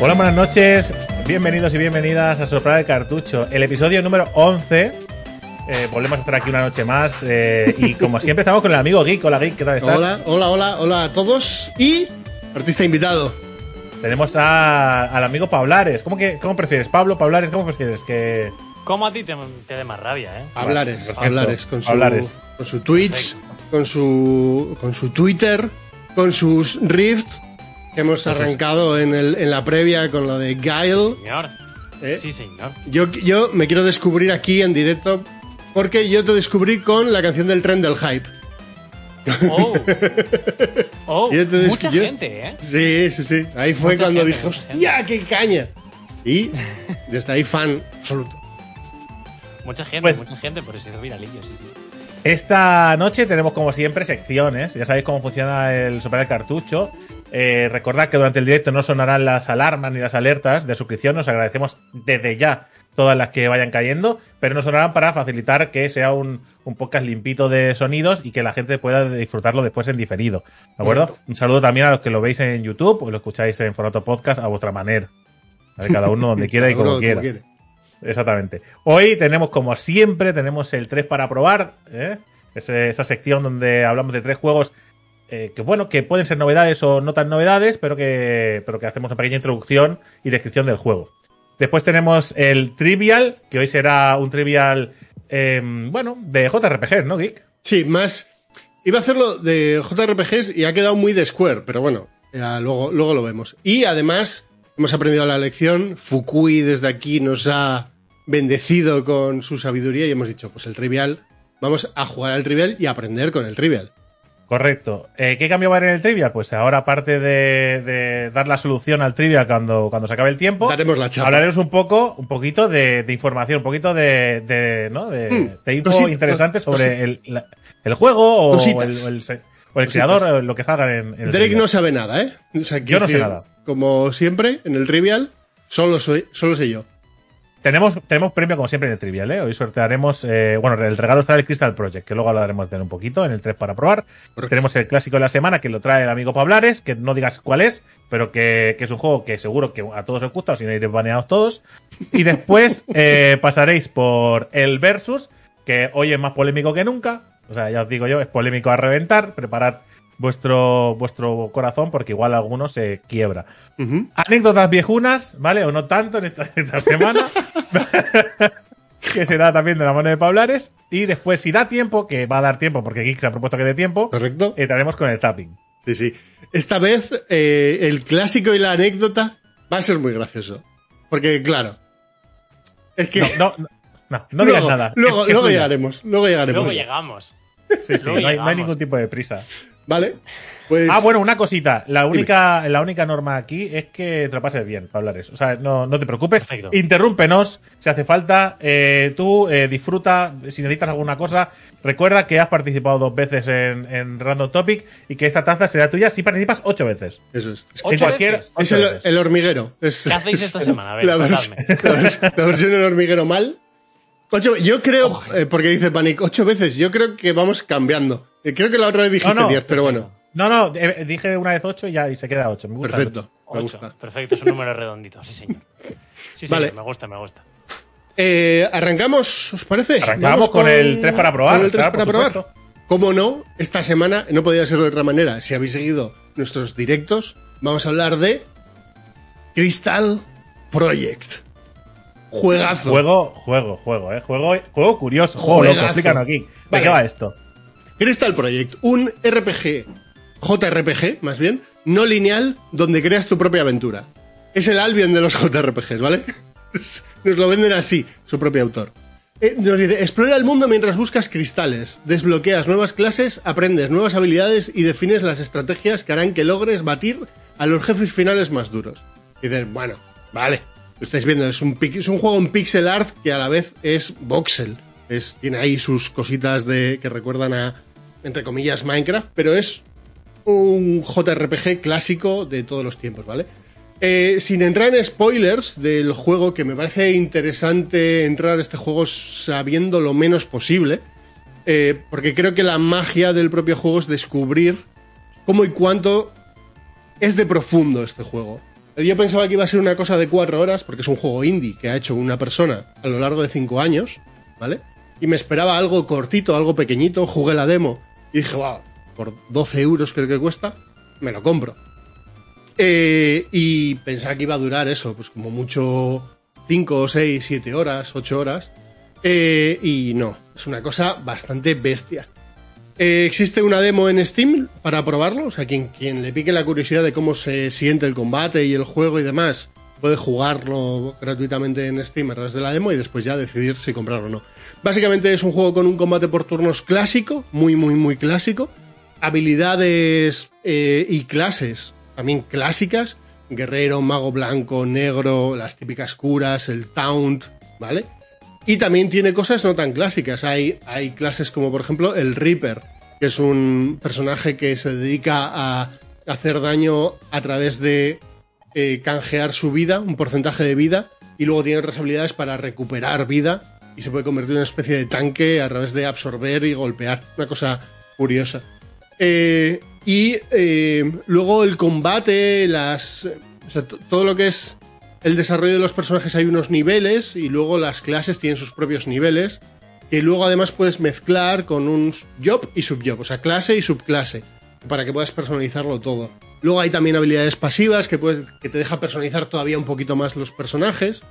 Hola, buenas noches. Bienvenidos y bienvenidas a Soplar el Cartucho, el episodio número 11. Eh, volvemos a estar aquí una noche más. eh, y como siempre, estamos con el amigo Geek. Hola, Geek, ¿qué tal estás? Hola, hola, hola, hola a todos y artista invitado. Tenemos a- al amigo Pablares. ¿Cómo, que, ¿Cómo prefieres? ¿Pablo, Pablares? ¿Cómo prefieres? Que. ¿Cómo a ti te, te dé más rabia, eh? Hablares, perfecto. hablares con su, Hablares. con su Twitch, con su, con su Twitter, con sus Rift hemos arrancado en, el, en la previa con lo de Guile. Señor. ¿eh? Sí, señor. Yo, yo me quiero descubrir aquí en directo porque yo te descubrí con la canción del tren del hype. Oh. Oh, Yo te des- mucha yo- gente, eh. Sí, sí, sí. Ahí fue Mucha cuando gente, dije, ¡hostia, qué caña! Y desde ahí fan absoluto. Mucha gente, Pues- mucha gente, por eso hizo viralillo, sí, sí. Esta noche tenemos, como siempre, secciones. Ya sabéis cómo funciona el Soplar el Cartucho. Eh, recordad que durante el directo no sonarán las alarmas ni las alertas de suscripción. Os agradecemos desde ya todas las que vayan cayendo, pero no sonarán para facilitar que sea un, un podcast limpito de sonidos y que la gente pueda disfrutarlo después en diferido. ¿De acuerdo? Correcto. Un saludo también a los que lo veis en YouTube o lo escucháis en formato podcast a vuestra manera. ¿Vale? Cada uno donde quiera y como quiera. quiere. Exactamente. Hoy tenemos, como siempre, tenemos el 3 para probar. ¿eh? Ese- esa sección donde hablamos de tres juegos eh, que, bueno, que pueden ser novedades o no tan novedades, pero que, pero que hacemos una pequeña introducción y descripción del juego. Después tenemos el Trivial, que hoy será un Trivial, eh, bueno, de JRPG, ¿no, Geek? Sí, más. Iba a hacerlo de JRPGs y ha quedado muy de Square, pero bueno, luego, luego lo vemos. Y además, hemos aprendido la lección. Fukui desde aquí nos ha bendecido con su sabiduría y hemos dicho, pues el trivial, vamos a jugar al trivial y aprender con el trivial. Correcto. Eh, ¿Qué cambio va a haber en el Trivial? Pues ahora, aparte de, de dar la solución al Trivial cuando, cuando se acabe el tiempo, Daremos la chapa. hablaremos un poco, un poquito de, de información, un poquito de, de, ¿no? de, Mm, de info interesante sobre el, la- el juego o Cositas. el, o el o el creador, o lo que salga en, en el Drake Trivial. no sabe nada, ¿eh? O sea, quiero Yo no sé nada. Como siempre, en el trivial, solo, soy, solo sé yo. Tenemos, tenemos premio como siempre en el Trivial, ¿eh? Hoy sortearemos, eh, bueno, el regalo estará el Crystal Project, que luego hablaremos de él un poquito en el 3 para probar. Correcto. Tenemos el clásico de la semana que lo trae el amigo Pablares, que no digas cuál es, pero que, que es un juego que seguro que a todos os gusta, o si no iréis baneados todos. Y después eh, pasaréis por el Versus, que hoy es más polémico que nunca. O sea, ya os digo yo, es polémico a reventar. Preparad vuestro, vuestro corazón porque igual alguno se quiebra. Anécdotas viejunas, ¿vale? O no tanto en esta, esta semana. que será también de la mano de Pablares. Y después, si da tiempo, que va a dar tiempo porque Geek se ha propuesto que dé tiempo, ¿Correcto? entraremos con el tapping. Sí, sí. Esta vez eh, el clásico y la anécdota va a ser muy gracioso. Porque, claro. Es que. No, no, no, no digas luego, nada. Luego, Es- es luego llegaremos. Luego llegaremos. Luego llegamos. Sí, sí, luego no, hay, no hay llegamos. ningún tipo de prisa. Vale. Pues. Ah, bueno, una cosita. La única, la única norma aquí es que te lo pases bien, Pablares. O sea, no, no te preocupes. Perfecto. Interrúmpenos si hace falta. Eh, tú eh, disfruta. Si necesitas alguna cosa, recuerda que has participado dos veces en, en Random Topic y que esta taza será tuya si participas ocho veces. Eso es. Es, En ¿Ocho cualquier- veces? ocho es el, veces. el hormiguero. Es, ¿Qué hacéis esta semana? A ver, la, vers- la vers- la versión del hormiguero mal. Ocho, yo creo, eh, porque dice Panic, ocho veces. Yo creo que vamos cambiando. Eh, Creo que la otra vez dijiste No, no, diez, pero bueno. No, no, eh, dije una vez ocho y ya y se queda ocho. Me gusta el Perfecto. ocho. Me Ocho. gusta. Perfecto, es un número redondito, sí, señor. Sí, señor, Vale. me gusta, me gusta. Eh, ¿Arrancamos, os parece? Arrancamos con el tres para probar, Con el 3 claro, para probar. Como no, esta semana no podía ser de otra manera. Si habéis seguido nuestros directos, vamos a hablar de Crystal Project. Juegazo. Juego, juego, juego, eh. Juego, juego curioso, juego loco. Juegazo. Explícanos aquí. ¿De Vale. qué va esto? Crystal Project, un RPG, JRPG más bien, no lineal, donde creas tu propia aventura. Es el Albion de los JRPGs, ¿vale? Nos lo venden así, su propio autor. Eh, nos dice, explora el mundo mientras buscas cristales, desbloqueas nuevas clases, aprendes nuevas habilidades y defines las estrategias que harán que logres batir a los jefes finales más duros. Y dices, bueno, vale, lo estáis viendo, es un, es un juego en pixel art que a la vez es voxel. Es, tiene ahí sus cositas de, que recuerdan a, entre comillas, Minecraft, pero es un JRPG clásico de todos los tiempos, ¿vale? Eh, sin entrar en spoilers del juego, que me parece interesante entrar a este juego sabiendo lo menos posible, eh, porque creo que la magia del propio juego es descubrir cómo y cuánto es de profundo este juego. Yo pensaba que iba a ser una cosa de cuatro horas, porque es un juego indie que ha hecho una persona a lo largo de cinco años, ¿vale? Y me esperaba algo cortito, algo pequeñito, jugué la demo y dije, wow, por 12 euros creo que cuesta, me lo compro. Eh, y pensaba que iba a durar eso, pues como mucho 5, 6, 7 horas, 8 horas. Eh, y no, es una cosa bastante bestia. Eh, existe una demo en Steam para probarlo, o sea, quien, quien le pique la curiosidad de cómo se siente el combate y el juego y demás, puede jugarlo gratuitamente en Steam a través de la demo y después ya decidir si comprarlo o no. Básicamente es un juego con un combate por turnos clásico, muy, muy, muy clásico. Habilidades eh, y clases también clásicas. Guerrero, mago blanco, negro, las típicas curas, el taunt, ¿vale? Y también tiene cosas no tan clásicas. Hay, hay clases como por ejemplo el Reaper, que es un personaje que se dedica a hacer daño a través de eh, canjear su vida, un porcentaje de vida, y luego tiene otras habilidades para recuperar vida y se puede convertir en una especie de tanque a través de absorber y golpear. Una cosa curiosa. Eh, y eh, luego el combate, las. O sea, todo lo que es el desarrollo de los personajes hay unos niveles y luego las clases tienen sus propios niveles que luego además puedes mezclar con un job y subjob, o sea, clase y subclase, para que puedas personalizarlo todo. Luego hay también habilidades pasivas que, puedes, que te deja personalizar todavía un poquito más los personajes.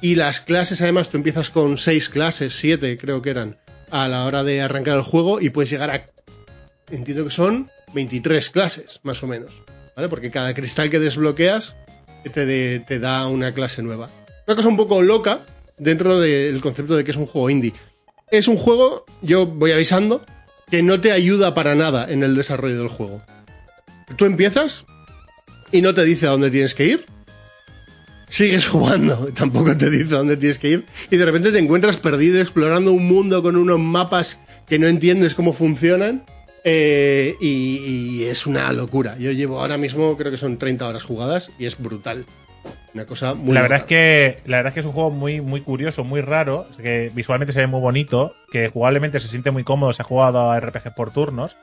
Y las clases, además, tú empiezas con seis clases, siete creo que eran, a la hora de arrancar el juego y puedes llegar a. Entiendo que son 23 clases, más o menos. ¿Vale? Porque cada cristal que desbloqueas te, te da una clase nueva. Una cosa un poco loca dentro del concepto de que es un juego indie. Es un juego, yo voy avisando, que no te ayuda para nada en el desarrollo del juego. Tú empiezas y no te dice a dónde tienes que ir. Sigues jugando, tampoco te dice a dónde tienes que ir. Y de repente te encuentras perdido explorando un mundo con unos mapas que no entiendes cómo funcionan. Eh, y, y es una locura. Yo llevo ahora mismo, creo que son 30 horas jugadas y es brutal. Una cosa muy la verdad es que la verdad es que es un juego muy muy curioso, muy raro, que visualmente se ve muy bonito, que jugablemente se siente muy cómodo, se ha jugado a RPG por turnos.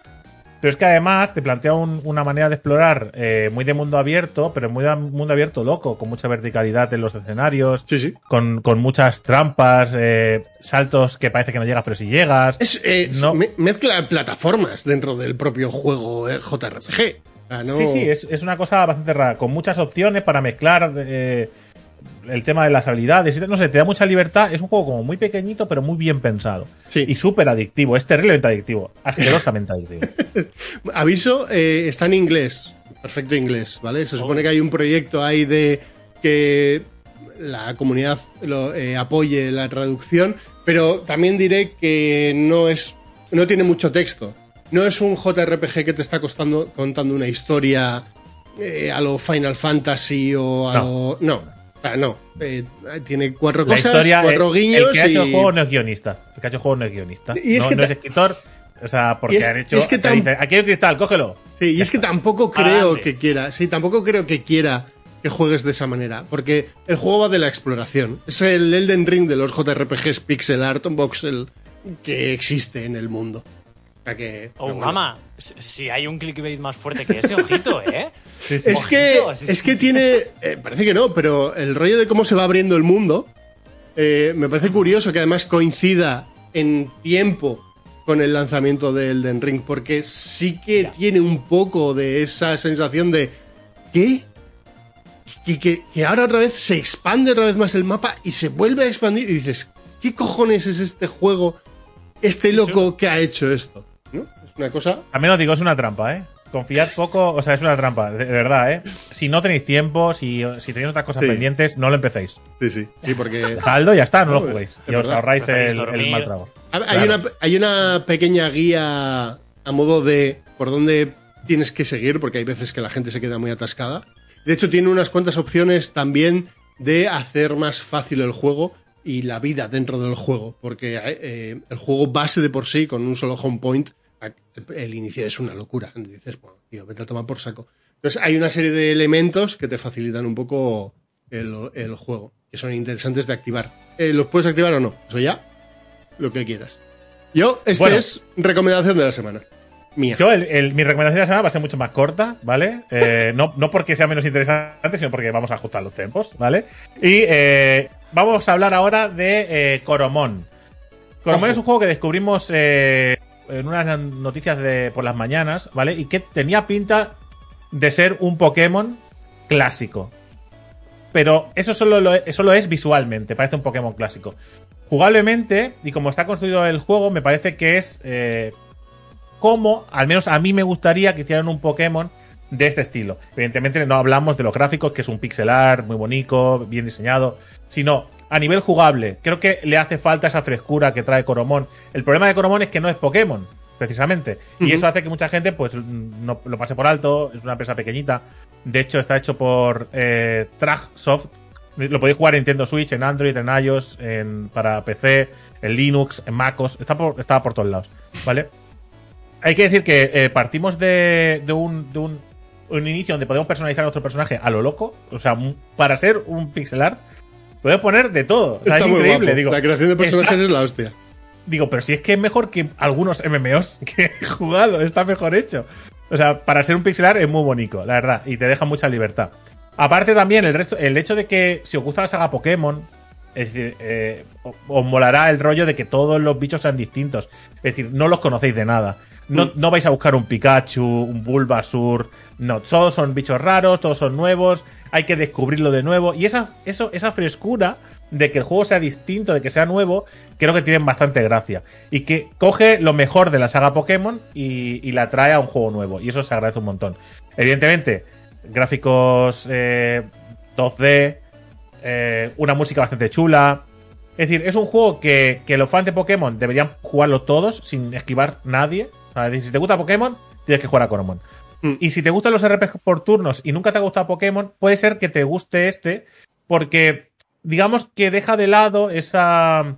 Pero es que además te plantea un- una manera de explorar eh, muy de mundo abierto, pero muy de mundo abierto loco, con mucha verticalidad en los escenarios, Sí, sí. con, con muchas trampas, eh, saltos que parece que no llegas, pero si llegas. Es, eh, No. me- mezcla plataformas dentro del propio juego eh, JRPG. No- Sí, sí, es, es una cosa bastante rara, con muchas opciones para mezclar eh, el tema de las habilidades. No sé, te da mucha libertad. Es un juego como muy pequeñito, pero muy bien pensado. Sí. Y súper adictivo, es terriblemente adictivo, asquerosamente adictivo. Aviso, eh, está en inglés, perfecto inglés, ¿vale? Se supone que hay un proyecto ahí de que la comunidad lo, eh, apoye la traducción, pero también diré que no es, no tiene mucho texto. No es un JRPG que te está costando, contando una historia eh, a lo Final Fantasy o a No. lo. No, sea, no. Eh, tiene cuatro La cosas, cuatro el, guiños. el que ha hecho y- el juego no es guionista. El que ha hecho el juego no es guionista. Y es no, que no ta- es escritor. O sea, porque es- han hecho. es que aquí hay un cristal, cógelo. Sí, y es que tampoco creo que quiera, sí, tampoco creo que quiera que juegues de esa manera, porque el juego va de la exploración. Es el Elden Ring de los JRPGs pixel art voxel que existe en el mundo. O sea que, Oh, mamá, si hay un clickbait más fuerte que ese, ojito, ¿eh? Sí, sí. Es que, Ojito, sí, es que tiene, eh, parece que no, pero el rollo de cómo se va abriendo el mundo, eh, me parece curioso que además coincida en tiempo con el lanzamiento de Elden Ring, porque sí que Ya. tiene un poco de esa sensación de ¿qué? Que, que, que ahora otra vez se expande otra vez más el mapa y se vuelve a expandir y dices, ¿qué cojones es este juego, este loco que ha hecho esto? ¿No? Es una cosa También os digo, es una trampa, ¿eh? Confiad poco, o sea, es una trampa, de, de verdad, ¿eh? Si no tenéis tiempo, si, si tenéis otras cosas Sí. pendientes, no lo empecéis. Sí, sí, sí, porque y ya está, no, No, lo juguéis. Y os ahorráis el, mal trago. Hay, Claro. una, hay una pequeña guía a modo de por dónde tienes que seguir, porque hay veces que la gente se queda muy atascada. De hecho, tiene unas cuantas opciones también de hacer más fácil el juego y la vida dentro del juego, porque eh, el juego base de por sí, con un solo home point, el, inicio es una locura. Dices, bueno, tío, vete a tomar por saco. Entonces, hay una serie de elementos que te facilitan un poco el, el juego, que son interesantes de activar. Eh, ¿Los puedes activar o no? Eso ya, lo que quieras. Yo, esta Bueno. es recomendación de la semana. mía. Yo, el- el- mi recomendación de la semana va a ser mucho más corta, ¿vale? Eh, no, no porque sea menos interesante, sino porque vamos a ajustar los tiempos, ¿vale? Y eh, vamos a hablar ahora de Coromón. Coromón Ojo. es un juego que descubrimos eh, en unas noticias de por las mañanas, ¿vale? Y que tenía pinta de ser un Pokémon clásico. Pero eso solo lo, eso es visualmente, parece un Pokémon clásico. Jugablemente, y como está construido el juego, me parece que es eh, como, al menos a mí me gustaría que hicieran un Pokémon de este estilo. Evidentemente no hablamos de los gráficos, que es un pixel art muy bonito, bien diseñado, sino a nivel jugable. Creo que le hace falta esa frescura que trae Coromón. El problema de Coromón es que no es Pokémon, precisamente. Y eso hace que mucha gente pues no lo pase por alto, es una empresa pequeñita. De hecho, está hecho por eh, Tragsoft. Lo podéis jugar en Nintendo Switch, en Android, en iOS, en, para PC, en Linux, en MacOS. Está por, está por todos lados, ¿vale? Hay que decir que eh, partimos de, de un, de un, un inicio donde podemos personalizar a nuestro personaje a lo loco. O sea, para ser un pixel art, podemos poner de todo. O sea, Está es muy increíble. guapo. Digo, la creación de personajes está- es la hostia. Digo, pero si es que es mejor que algunos MMOs que he jugado, está mejor hecho. O sea, para ser un pixelar es muy bonito, la verdad, y te deja mucha libertad. Aparte también, el, resto, el hecho de que si os gusta la saga Pokémon, es decir, eh, os molará el rollo de que todos los bichos sean distintos. Es decir, no los conocéis de nada. No, Mm. no vais a buscar un Pikachu, un Bulbasur. No, todos son bichos raros, todos son nuevos. Hay que descubrirlo de nuevo. Y esa, eso, esa frescura de que el juego sea distinto, de que sea nuevo, creo que tienen bastante gracia. Y que coge lo mejor de la saga Pokémon y, y la trae a un juego nuevo. Y eso se agradece un montón. Evidentemente, gráficos eh, 2D, eh, una música bastante chula. Es decir, es un juego que, que los fans de Pokémon deberían jugarlo todos sin esquivar nadie. O sea, es decir, si te gusta Pokémon, tienes que jugar a Coromon. Mm. Y si te gustan los RPG por turnos y nunca te ha gustado Pokémon, puede ser que te guste este, porque digamos que deja de lado esa.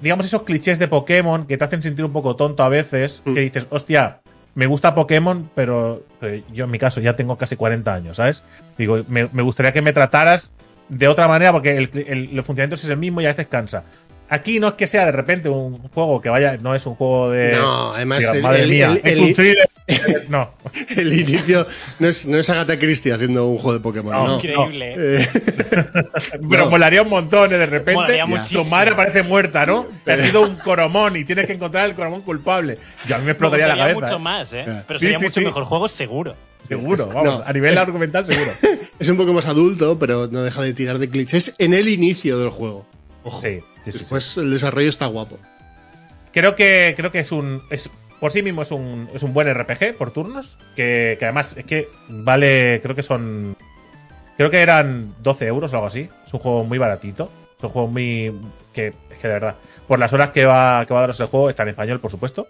Digamos, esos clichés de Pokémon que te hacen sentir un poco tonto a veces. Mm. Que dices, hostia, me gusta Pokémon, pero, pero yo en mi caso ya tengo casi 40 años, ¿sabes? Digo, me, me gustaría que me trataras de otra manera porque el, el- el funcionamiento es el mismo y a veces cansa. Aquí no es que sea de repente un juego que vaya, no es un juego de. No, además el- madre el- mía, el- es un thriller. no. El inicio no es, no es Agatha Christie haciendo un juego de Pokémon, No, no. Increíble. Eh, Pero No. molaría un montón, ¿eh? de repente. Tu madre parece muerta, ¿no? Te ha sido un coromón y tienes que encontrar el coromón culpable. Yo a mí me explotaría la cabeza. mucho ¿eh? más, ¿eh? Pero Sí, sería sí, mucho sí. mejor juego, seguro. Seguro, vamos. No, a nivel es- argumental, seguro. es un poco más adulto, pero no deja de tirar de clichés en el inicio del juego. Ojo. Sí, sí, sí, sí. Después el desarrollo está guapo. Creo que, creo que es un. Es, por sí mismo es un, es un buen RPG por turnos. Que, que además es que vale. Creo que son. Creo que eran 12 euros o algo así. Es un juego muy baratito. Es un juego muy. Que es que de verdad. Por las horas que va, que va a daros el juego, está en español, por supuesto.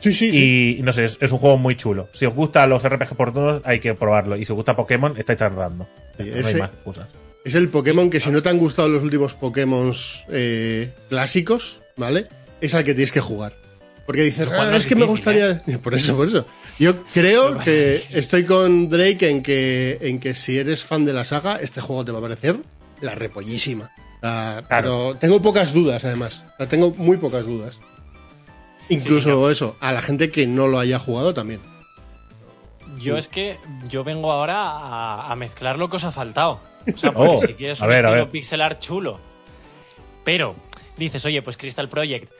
Sí, sí, sí. Y no sé, es, es un juego muy chulo. Si os gustan los RPG por turnos, hay que probarlo. Y si os gusta Pokémon, estáis tardando. Sí, no hay más excusas. Es el Pokémon que si no te han gustado los últimos Pokémon eh, clásicos, ¿vale? Es al que tienes que jugar. Porque dices, "Ah, es que me gustaría... Por eso, por eso. Yo creo que estoy con Drake en que, en que si eres fan de la saga, este juego te va a parecer la repollísima. Sea, Claro. Pero tengo pocas dudas, además. O sea, tengo muy pocas dudas. Incluso eso, a la gente que no lo haya jugado también. Yo es que yo vengo ahora a, a mezclar lo que os ha faltado. O sea, porque Oh, si quieres un ver, estilo ver. pixel art chulo, pero dices, oye, pues Crystal Project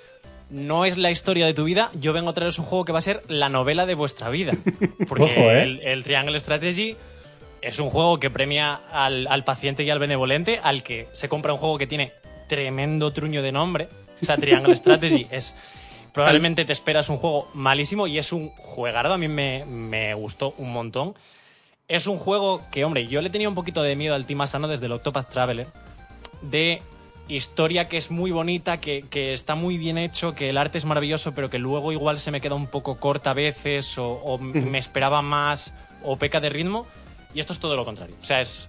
no es la historia de tu vida, yo vengo a traeros un juego que va a ser la novela de vuestra vida. Porque Ojo, ¿eh? el, el Triangle Strategy es un juego que premia al, al paciente y al benevolente, al que se compra un juego que tiene tremendo truño de nombre. O sea, Triangle Strategy es... Probablemente te esperas un juego malísimo y es un juegardo, a mí me, me gustó un montón. Es un juego que, hombre, yo le tenía un poquito de miedo al Team Asano desde el Octopath Traveler. De historia que es muy bonita, que, que está muy bien hecho, que el arte es maravilloso, pero que luego igual se me queda un poco corta a veces, o, o me esperaba más, o peca de ritmo. Y esto es todo lo contrario. O sea, es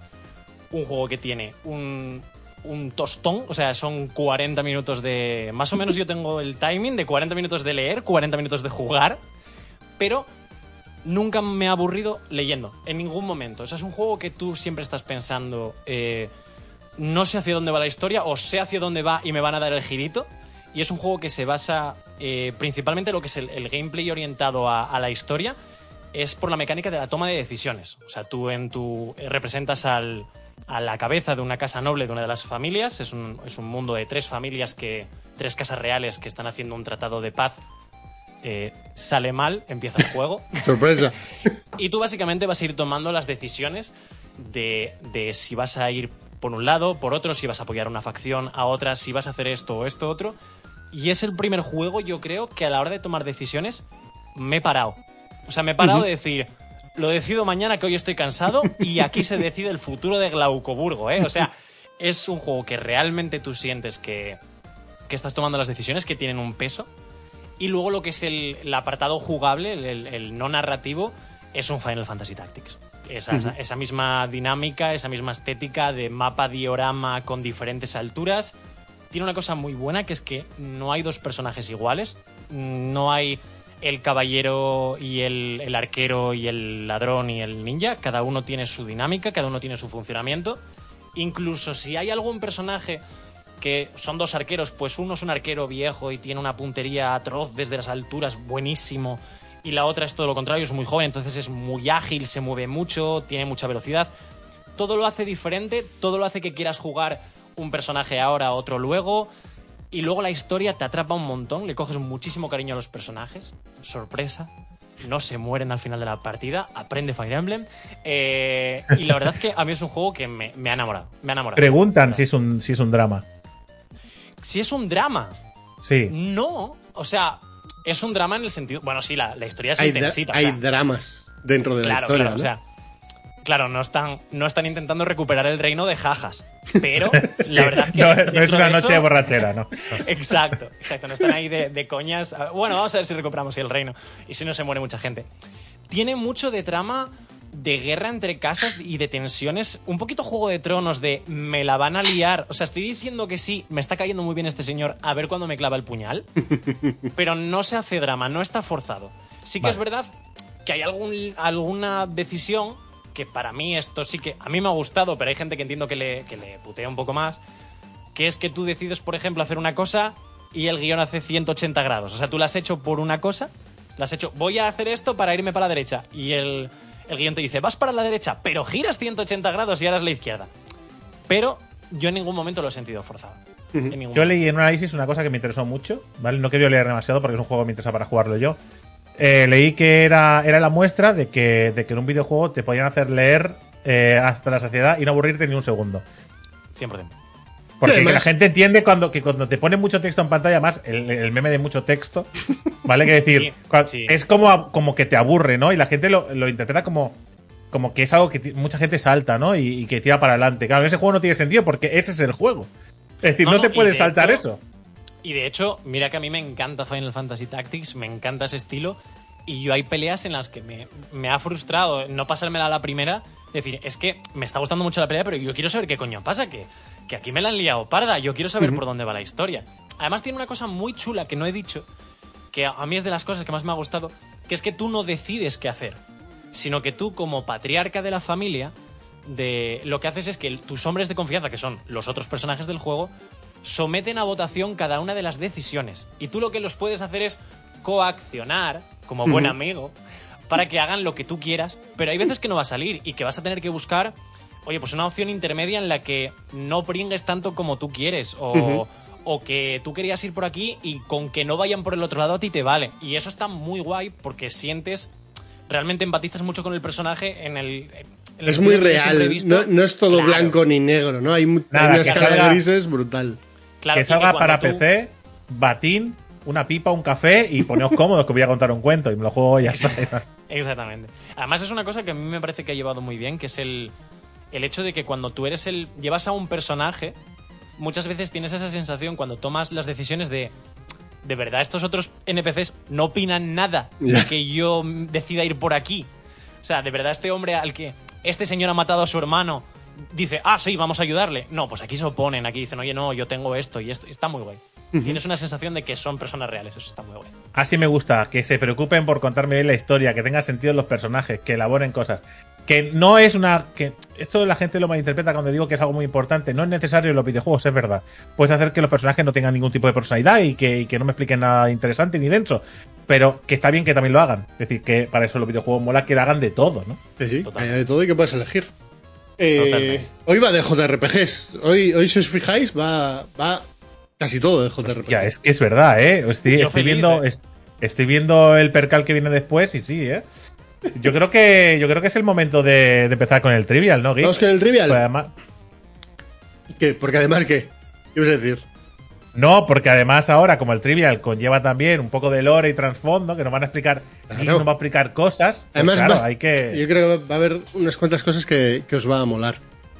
un juego que tiene un, un tostón, o sea, son 40 minutos de... Más o menos yo tengo el timing de 40 minutos de leer, 40 minutos de jugar, pero nunca me ha aburrido leyendo, en ningún momento. O sea, es un juego que tú siempre estás pensando, eh, no sé hacia dónde va la historia, o sé hacia dónde va y me van a dar el girito, y es un juego que se basa eh, principalmente lo que es el, gameplay orientado a, a la historia es por la mecánica de la toma de decisiones. O sea, tú en tu eh, representas al, a la cabeza de una casa noble de una de las familias. Es un, es un mundo de tres familias que. tres casas reales que están haciendo un tratado de paz. Eh, sale mal, empieza el juego. Sorpresa. Y tú básicamente vas a ir tomando las decisiones de, de si vas a ir por un lado, por otro, si vas a apoyar a una facción, a otra, si vas a hacer esto o esto otro. Y es el primer juego, yo creo, que a la hora de tomar decisiones me he parado. O sea, me he parado de decir, lo decido mañana que hoy estoy cansado y aquí se decide el futuro de Glaucoburgo, ¿eh? O sea, es un juego que realmente tú sientes que, que estás tomando las decisiones que tienen un peso. Y luego lo que es el, el apartado jugable, el, no narrativo, es un Final Fantasy Tactics. Esa, esa- esa misma dinámica, esa misma estética de mapa diorama con diferentes alturas. Tiene una cosa muy buena que es que no hay dos personajes iguales. No hay el caballero y el, el arquero y el ladrón y el ninja. Cada uno tiene su dinámica, cada uno tiene su funcionamiento. Incluso si hay algún personaje que son dos arqueros, pues uno es un arquero viejo y tiene una puntería atroz desde las alturas, buenísimo, y la otra es todo lo contrario, es muy joven, entonces es muy ágil, se mueve mucho, tiene mucha velocidad. Todo lo hace diferente, todo lo hace que quieras jugar un personaje ahora, otro luego, y luego la historia te atrapa un montón, le coges muchísimo cariño a los personajes, sorpresa. No se mueren al final de la partida, aprende Fire Emblem. eh, y la verdad es que a mí es un juego que me, me ha enamorado. Me ha enamorado. Preguntan si es un, si es un drama. Si es un drama, Sí. no. O sea, es un drama en el sentido. Bueno, sí, la, la historia es hay, dra- hay dramas dentro de la claro, historia. claro. ¿no? O sea, claro, no están, no están intentando recuperar el reino de jajas. Pero la verdad es que. no, es una de noche eso- de borrachera, ¿no? Exacto, exacto. No están ahí de, de coñas. A- Bueno, vamos a ver si recuperamos el reino. Y si no se muere mucha gente. Tiene mucho de trama de guerra entre casas y de tensiones. Un poquito juego de tronos de me la van a liar. O sea, estoy diciendo que sí, me está cayendo muy bien este señor. A ver cuándo me clava el puñal. Pero no se hace drama, no está forzado. Sí que Vale. es verdad que hay algún, alguna decisión que para mí esto sí que a mí me ha gustado, pero hay gente que entiendo que le, que le putea un poco más que es que tú decides, por ejemplo, hacer una cosa y el guion hace 180 grados. O sea, tú la has hecho por una cosa, la has hecho, voy a hacer esto para irme para la derecha. Y el, el guion te dice, vas para la derecha, pero giras 180 grados y ahora es la izquierda. Pero yo en ningún momento lo he sentido forzado. Yo momento. leí en un análisis una cosa que me interesó mucho, ¿vale? No quería leer demasiado porque es un juego que me interesa para jugarlo yo. Eh, leí que era, era la muestra de que, de que en un videojuego te podían hacer leer eh, hasta la saciedad y no aburrirte ni un segundo. 100%. Porque que la gente entiende cuando, que cuando te pone mucho texto en pantalla, más el, el meme de mucho texto, ¿vale? Que decir, Sí, cua- sí. es como, como que te aburre, ¿no? Y la gente lo, lo interpreta como, como que es algo que mucha gente salta, ¿no? Y, y que tira para adelante. Claro, ese juego no tiene sentido porque ese es el juego. Es decir, No, no, no, te puedes de saltar hecho- eso. Y de hecho, mira que a mí me encanta Final Fantasy Tactics, me encanta ese estilo. Y yo hay peleas en las que me, me ha frustrado no pasármela a la primera. Decir, es que me está gustando mucho la pelea, pero yo quiero saber qué coño pasa, que, que aquí me la han liado parda. Yo quiero saber por dónde va la historia. Además, tiene una cosa muy chula que no he dicho, que a a mí es de las cosas que más me ha gustado, que es que tú no decides qué hacer, sino que tú, como patriarca de la familia, de lo que haces es que tus hombres de confianza, que son los otros personajes del juego, someten a votación cada una de las decisiones. Y tú lo que los puedes hacer es coaccionar, como buen amigo, para que hagan lo que tú quieras, pero hay veces que no va a salir y que vas a tener que buscar, oye, pues una opción intermedia en la que no pringues tanto como tú quieres, o, que tú querías ir por aquí y con que no vayan por el otro lado a ti te vale. Y eso está muy guay porque sientes, realmente empatizas mucho con el personaje en el... en Es muy real, no, no es todo Claro. blanco ni negro, ¿no? Hay, mu- hay Nada, una escala de grises brutal. Claro, que salga para tú- PC, batín, una pipa, un café y poneos cómodos que voy a contar un cuento y me lo juego y ya está. Exactamente. Además es una cosa que a mí me parece que ha llevado muy bien, que es el, el hecho de que cuando tú eres el... llevas a un personaje, muchas veces tienes esa sensación cuando tomas las decisiones de... De verdad, estos otros NPCs no opinan nada de que yo decida ir por aquí. O sea, de verdad, este hombre al que este señor ha matado a su hermano dice, ah, sí, vamos a ayudarle. No, pues aquí se oponen, aquí dicen, oye, no, yo tengo esto y esto. Está muy guay. Tienes una sensación de que son personas reales, eso está muy guay. Así me gusta, que se preocupen por contarme bien la historia, que tenga sentido los personajes, que elaboren cosas. que no es una. que Esto la gente lo malinterpreta cuando digo que es algo muy importante. No es necesario en los videojuegos, es verdad. Puedes hacer que los personajes no tengan ningún tipo de personalidad y que, y que no me expliquen nada interesante ni denso. Pero que está bien que también lo hagan. Es decir, que para eso los videojuegos mola que hagan de todo, ¿no? Sí, sí, Total. hay de todo y que puedes elegir. Eh, hoy va de JRPGs. Hoy, hoy, si os fijáis, va, va casi todo de JRPGs. Ya, es que es verdad, ¿eh? Estoy, Yo estoy feliz, viendo. ¿eh? est- Estoy viendo el percal que viene después y sí, ¿eh? Yo creo que, yo creo que es el momento de, de empezar con el trivial, ¿no, Geek? Vamos con el trivial. Pues además- ¿Qué? Porque además, ¿qué? ¿Qué ibas a decir? No, porque además ahora, como el trivial conlleva también un poco de lore y trasfondo, que nos van a explicar, Claro. Geek nos va a explicar cosas. pues Además, claro, hay que. yo creo que va a haber unas cuantas cosas que, que os va a molar.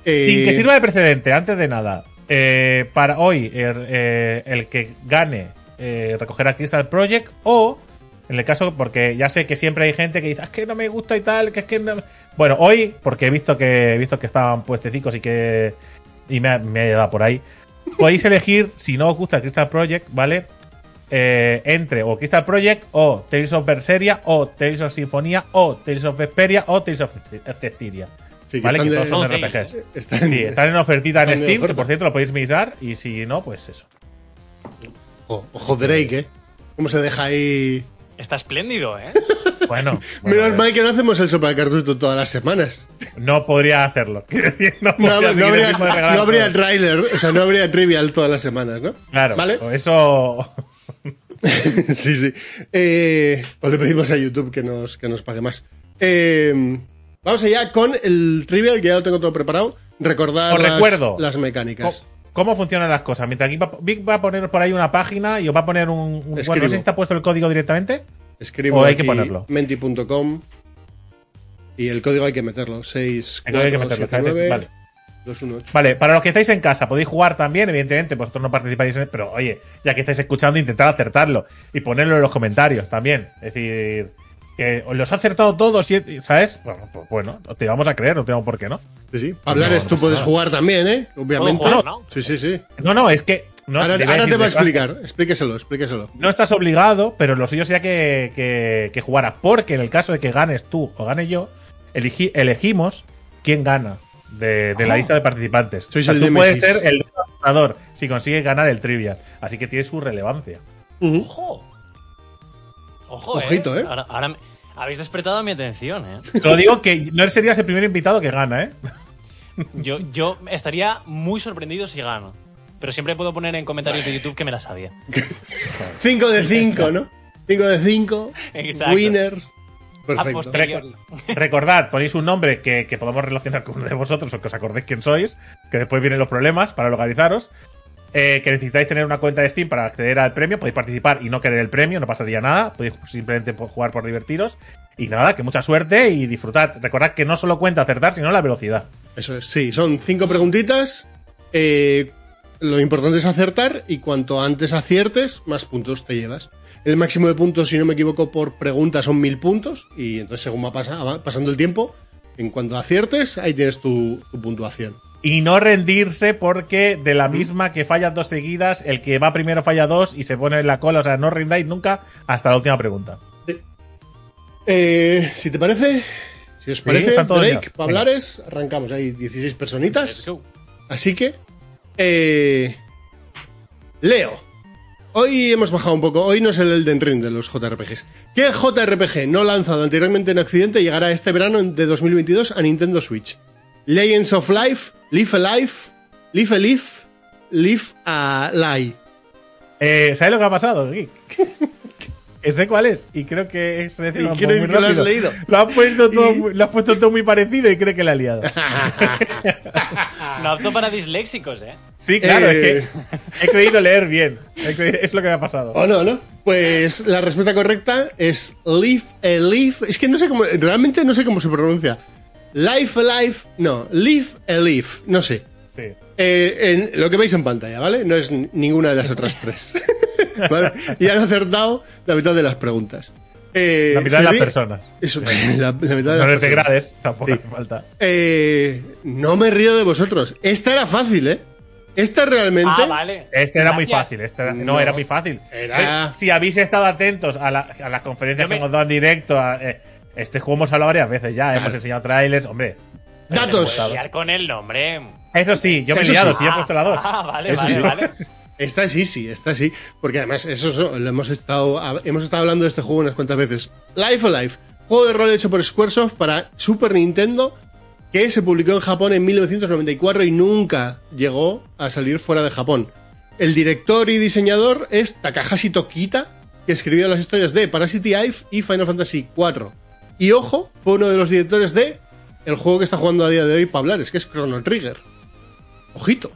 Eh, Sin que sirva de precedente, antes de nada, eh, para hoy, er- eh, el que gane eh, recogerá Crystal Project o, en el caso, porque ya sé que siempre hay gente que dice, "Ah, es que no me gusta y tal, que es que no... Bueno, hoy, porque he visto que he visto que estaban puestecicos y que... y me me ha llevado por ahí, podéis elegir, si no os gusta Crystal Project, ¿vale? Eh, entre o Crystal Project o Tales of Berseria o Tales of Sinfonía o Tales of Vesperia o Tales of Cestiria. sí, que ¿Vale? están Que todos son. RPGs. están en- Sí, están en ofertita en Steam, que por cierto lo podéis mirar, y si no, pues eso. Ojo, ojo Drake, ¿eh? ¿Cómo se deja ahí? Está espléndido, ¿eh? Bueno, bueno, Menos mal que no hacemos el soplacartucho todas las semanas. no podría hacerlo. No, podría habría, no trailer, o sea, no habría trivial todas las semanas, ¿no? Claro, ¿Vale? o eso. sí, sí. Eh, pues le pedimos a YouTube que nos, que nos pague más. Eh, vamos allá con el trivial, que ya lo tengo todo preparado. Recordar Os las, recuerdo. las ¿Cómo, mecánicas. Cómo funcionan las cosas? Mientras Vic va, Vic va a poner por ahí una página y os va a poner un. un- bueno, no sé si está puesto el código directamente. Escribo o hay que aquí ponerlo. menti.com y el código hay que meterlo. 6, El código hay que meterlo. Vale. 218. Vale, para los que estáis en casa, podéis jugar también, evidentemente, vosotros no participáis en él, pero oye, ya que estáis escuchando, intentad acertarlo y ponerlo en los comentarios también. Es decir, que os los ha acertado todos, y- ¿sabes? Bueno, pues bueno, te vamos a creer, no tengo por qué no. Sí, sí. Hablares, no tú puedes nada. jugar también, ¿eh? Obviamente. Jugar, ¿no? Sí, sí, sí. No, no, es que. No, ahora te ahora decir te va a explicar. Explíqueselo, explíqueselo. No estás obligado, pero lo suyo sería que, que, que jugaras. Porque en el caso de que ganes tú o gane yo, elegi- elegimos quién gana de, de la Oh. lista de participantes. Sois O sea, el tú puedes ser el ganador si consigues ganar el trivia. Así que tiene su relevancia. Ojo. Ojo, Ojito, ¿eh? Ahora, ahora me- habéis despertado mi atención, ¿eh? Te lo digo que no serías el primer invitado que gana, ¿eh? Yo, yo estaría muy sorprendido si gano. Pero siempre puedo poner en comentarios de YouTube que me la sabía. 5 de 5, ¿no? 5 de 5. Exacto. Winners. Perfecto. Recordad, ponéis un nombre que, que podamos relacionar con uno de vosotros o que os acordéis quién sois, que después vienen los problemas para localizaros. Eh, que necesitáis tener una cuenta de Steam para acceder al premio, podéis participar y no querer el premio, no pasaría nada, podéis simplemente jugar por divertiros. Y nada, que mucha suerte y disfrutad. Recordad que no solo cuenta acertar, sino la velocidad. Eso es, sí, son 5 preguntitas. Eh, lo importante es acertar y cuanto antes aciertes, más puntos te llevas. El máximo de puntos, si no me equivoco, por pregunta son 1000 puntos. Y entonces, según va pasa- va pasando el tiempo, en cuanto aciertes, ahí tienes tu puntuación. Y no rendirse porque de la misma que fallas dos seguidas, el que va primero falla dos y se pone en la cola. O sea, no rindáis nunca hasta la última pregunta. Eh, si te parece, si os parece, Drake. Pablares, arrancamos. Hay 16 Let's personitas. Así que, eh, Leo. Hoy hemos bajado un poco. Hoy no es el Elden Ring de los JRPGs. ¿Qué JRPG no lanzado anteriormente en Occidente llegará este verano de 2022 a Nintendo Switch? Legends of Life, Live Alive, Live a Life, Live a Lie. Eh, ¿Sabes lo que ha pasado, Geek? Sé cuál es y creo que es ¿Y crees que lo has leído? Lo has puesto todo, ¿Y? muy- lo has puesto todo muy parecido y cree que la ha liado. No apto para disléxicos, ¿eh? Sí, claro, Eh. es que he creído leer bien. Creído- es lo que me ha pasado. ¿O no, no? Pues la respuesta correcta es Live a Live. Es que no sé cómo, realmente no sé cómo se pronuncia. Life Alive, no, Live a Live, no sé. Sí. Eh, en lo que veis en pantalla, ¿vale? No es ninguna de las otras tres. ¿Vale? Y han acertado la mitad de las preguntas. Eh, La mitad de las personas. Eso, la, la mitad de No las le personas. degrades, tampoco Sí. hace falta. Eh, no me río de vosotros. Esta era fácil, ¿eh? Esta realmente. Ah, vale. Este era muy fácil. Este era- no, No. era muy fácil. Era- Eh, si habéis estado atentos a, la- a las conferencias me- que hemos dado en directo, a- eh, Este juego hemos hablado varias veces ya, hemos enseñado trailers, hombre. Datos. Con el nombre. Eso sí, yo me he liado, sí. sí he puesto la 2. Ah, vale, Eso vale, sí. vale. Esta sí, sí, esta sí. Porque además, eso es- lo hemos estado, hemos estado hablando de este juego unas cuantas veces. Life Alive, juego de rol hecho por Squaresoft para Super Nintendo, que se publicó en Japón en 1994 y nunca llegó a salir fuera de Japón. El director y diseñador es Takahashi Tokita, que escribió las historias de Parasite Eve y Final Fantasy IV. Y ojo, fue uno de los directores de el juego que está jugando a día de hoy Pablares, que es Chrono Trigger. Ojito.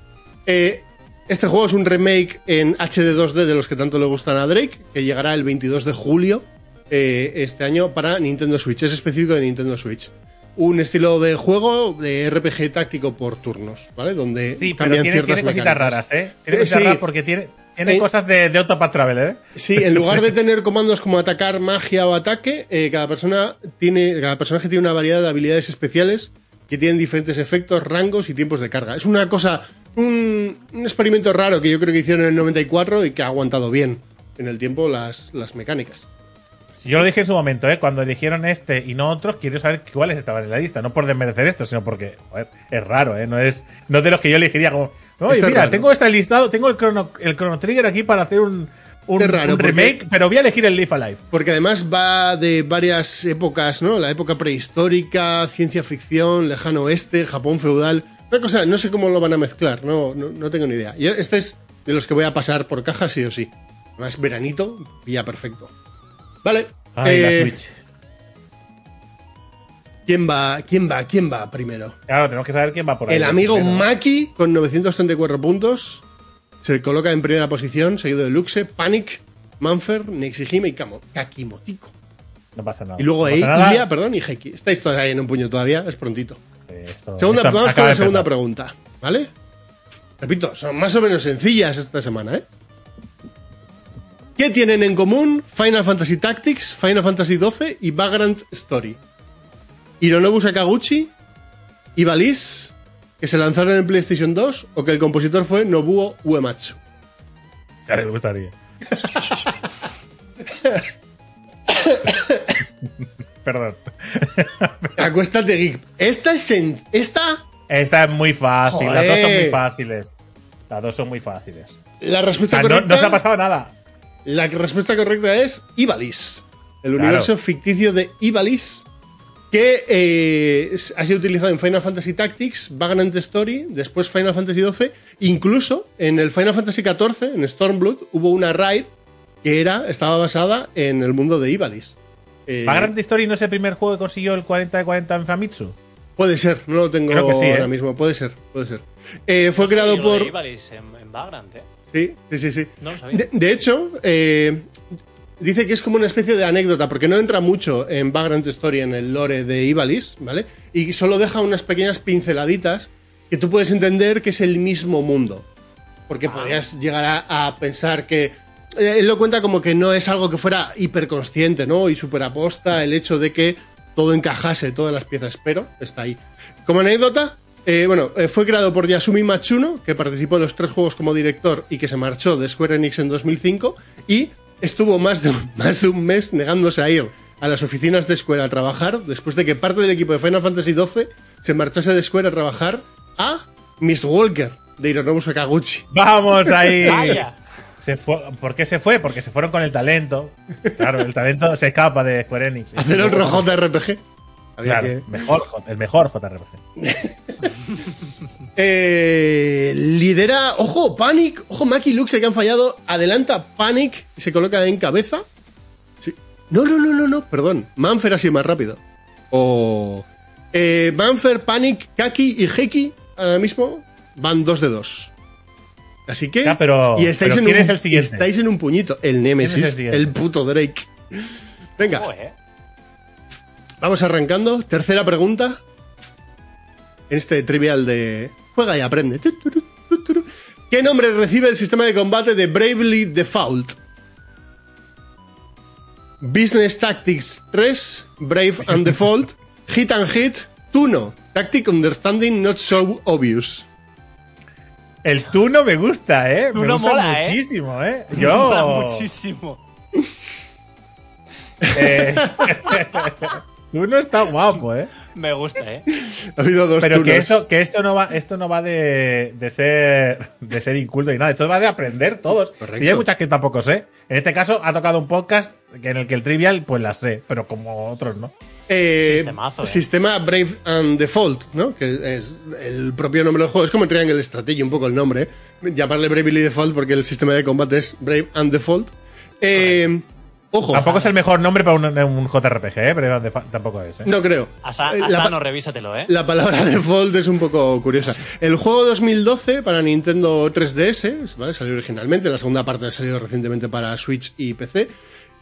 Eh, este juego es un remake en HD 2D de los que tanto le gustan a Drake, que llegará el 22 de julio eh, este año para Nintendo Switch. Es específico de Nintendo Switch. Un estilo de juego de RPG táctico por turnos, ¿vale? Donde Sí, pero cambian tiene, ciertas tiene cositas mecánicas. raras, ¿eh? Tiene Eh, cositas sí. raras porque tiene, tiene Eh, cosas de, de Octopath Traveler, ¿eh? Sí, en lugar de tener comandos como atacar, magia o ataque, eh, cada persona tiene, cada personaje tiene una variedad de habilidades especiales que tienen diferentes efectos, rangos y tiempos de carga. Es una cosa, un, un experimento raro que yo creo que hicieron en el 94 y que ha aguantado bien en el tiempo las, las mecánicas. Yo lo dije en su momento, ¿eh? Cuando eligieron este y no otros, quiero saber cuáles estaban en la lista. No por desmerecer esto, sino porque, joder, es raro, ¿eh? No es, no de los que yo elegiría como. Oye, Este mira, tengo este listado, tengo el Chrono, el Chrono Trigger aquí para hacer un, raro, un porque- remake, pero voy a elegir el Live Alive. Porque además va de varias épocas, ¿no? La época prehistórica, ciencia ficción, lejano oeste, Japón feudal. Una cosa, no sé cómo lo van a mezclar, no, no, no tengo ni idea. Yo, este es de los que voy a pasar por caja sí o sí. Además, veranito, pilla perfecto. Vale. Ay, la eh, Switch. ¿Quién va? ¿Quién va? ¿Quién va primero? Claro, tenemos que saber quién va por ahí. El amigo primero. Maki con 934 puntos. Se coloca en primera posición, seguido de Luxe, Panic, Manfer, Nexihime y Kamo- Kakimotico. No pasa nada. Y luego no nada. Ilia, perdón, y Heki. Estáis todos ahí en un puño todavía, es prontito. Eh, esto- Segunda, esto vamos con la segunda pregunta, ¿vale? Repito, son más o menos sencillas esta semana, ¿eh? ¿Qué tienen en común Final Fantasy Tactics, Final Fantasy XII y Vagrant Story? Hironobu Sakaguchi, Ivalice, que se lanzaron en PlayStation 2 o que el compositor fue Nobuo Uematsu. Ya le gustaría. Perdón. Acuéstate, geek. Esta es sen- esta Esta es muy fácil. Las dos son muy fáciles. Las dos son muy fáciles. la O respuesta sea, no, correcta. no se ha pasado nada. La respuesta correcta es Ivalice, el Claro. universo ficticio de Ivalice, que eh, ha sido utilizado en Final Fantasy Tactics, Vagrant Story, después Final Fantasy XII, incluso en el Final Fantasy XIV, en Stormblood, hubo una raid que era, estaba basada en el mundo de Ivalice. Eh, ¿Vagrant Story no es el primer juego que consiguió el 40 de 40 en Famitsu? Puede ser, no lo tengo sí, ¿eh? ahora mismo, puede ser, puede ser. Eh, fue creado por... en, en Vagrant, ¿eh? Sí, sí, sí. sí. No lo sabía. De, de hecho, eh, dice que es como una especie de anécdota, porque no entra mucho en Vagrant Story, en el lore de Ivalice, ¿vale? Y solo deja unas pequeñas pinceladitas que tú puedes entender que es el mismo mundo. Porque podrías llegar a, a pensar que. eh, Él lo cuenta como que no es algo que fuera hiperconsciente, ¿no? Y superaposta el hecho de que todo encajase, todas las piezas, pero está ahí. Como anécdota, eh, bueno, eh, fue creado por Yasumi Matsuno, que participó en los tres juegos como director y que se marchó de Square Enix en 2005, y estuvo más de, un- más de un mes negándose a ir a las oficinas de Square a trabajar, después de que parte del equipo de Final Fantasy XII se marchase de Square a trabajar a Miss Walker, de Hironobu Sakaguchi. ¡Vamos ahí! ¡Vaya! Se fue, ¿Por qué se fue? Porque se fueron con el talento. Claro, el talento se escapa de Square Enix. Hacer otro JRPG. Había Claro, que- mejor, el mejor JRPG. Eh, lidera, ojo, Panic, ojo, Maki y Luxe que han fallado. Adelanta Panic se coloca en cabeza. Sí. No, no, no, no, no, perdón. Manfer así más rápido. O. Eh, Manfer, Panic, Kaki y Heki ahora mismo van dos de dos. Así que. Ya, pero- y estáis, pero en ¿quién un, es el siguiente? estáis en un puñito. El Nemesis, ¿Quién es el, puto Drake. Venga, Joder. Vamos arrancando. Tercera pregunta. En este trivial de juega y aprende. ¿Qué nombre recibe el sistema de combate de Bravely Default? Business Tactics 3, Brave and Default, Hit and Hit, Tuno, Tactic Understanding Not So Obvious. El Tuno me gusta, ¿eh? me Tuno gusta mola, ¿eh? muchísimo, ¿eh? Mola Yo. muchísimo. eh, Uno está guapo, ¿eh? Me gusta, ¿eh? Ha habido dos Pero que, eso, que esto no va, esto no va de, de ser de ser inculto y nada, esto va de aprender todos. Correcto. Y hay muchas que tampoco sé. En este caso ha tocado un podcast en el que el trivial pues las sé, pero como otros no. Eh, Sistemazo, eh. Sistema Brave and Default, ¿no? Que es el propio nombre del juego. Es como el Triangle Strategy, un poco el nombre. ¿eh? Llamarle Bravely Default porque el sistema de combate es Brave and Default. Eh, ojo, Tampoco es el mejor nombre para un, un JRPG, ¿eh? pero tampoco es. ¿eh? no creo. Asa- Eh, Asano, pa- revísatelo, ¿eh? la palabra default es un poco curiosa. El juego 2012 para Nintendo 3DS, ¿vale? Salió originalmente, la segunda parte ha salido recientemente para Switch y PC.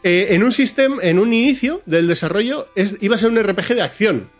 Eh, en un sistema, en un inicio del desarrollo, es- iba a ser un RPG de acción.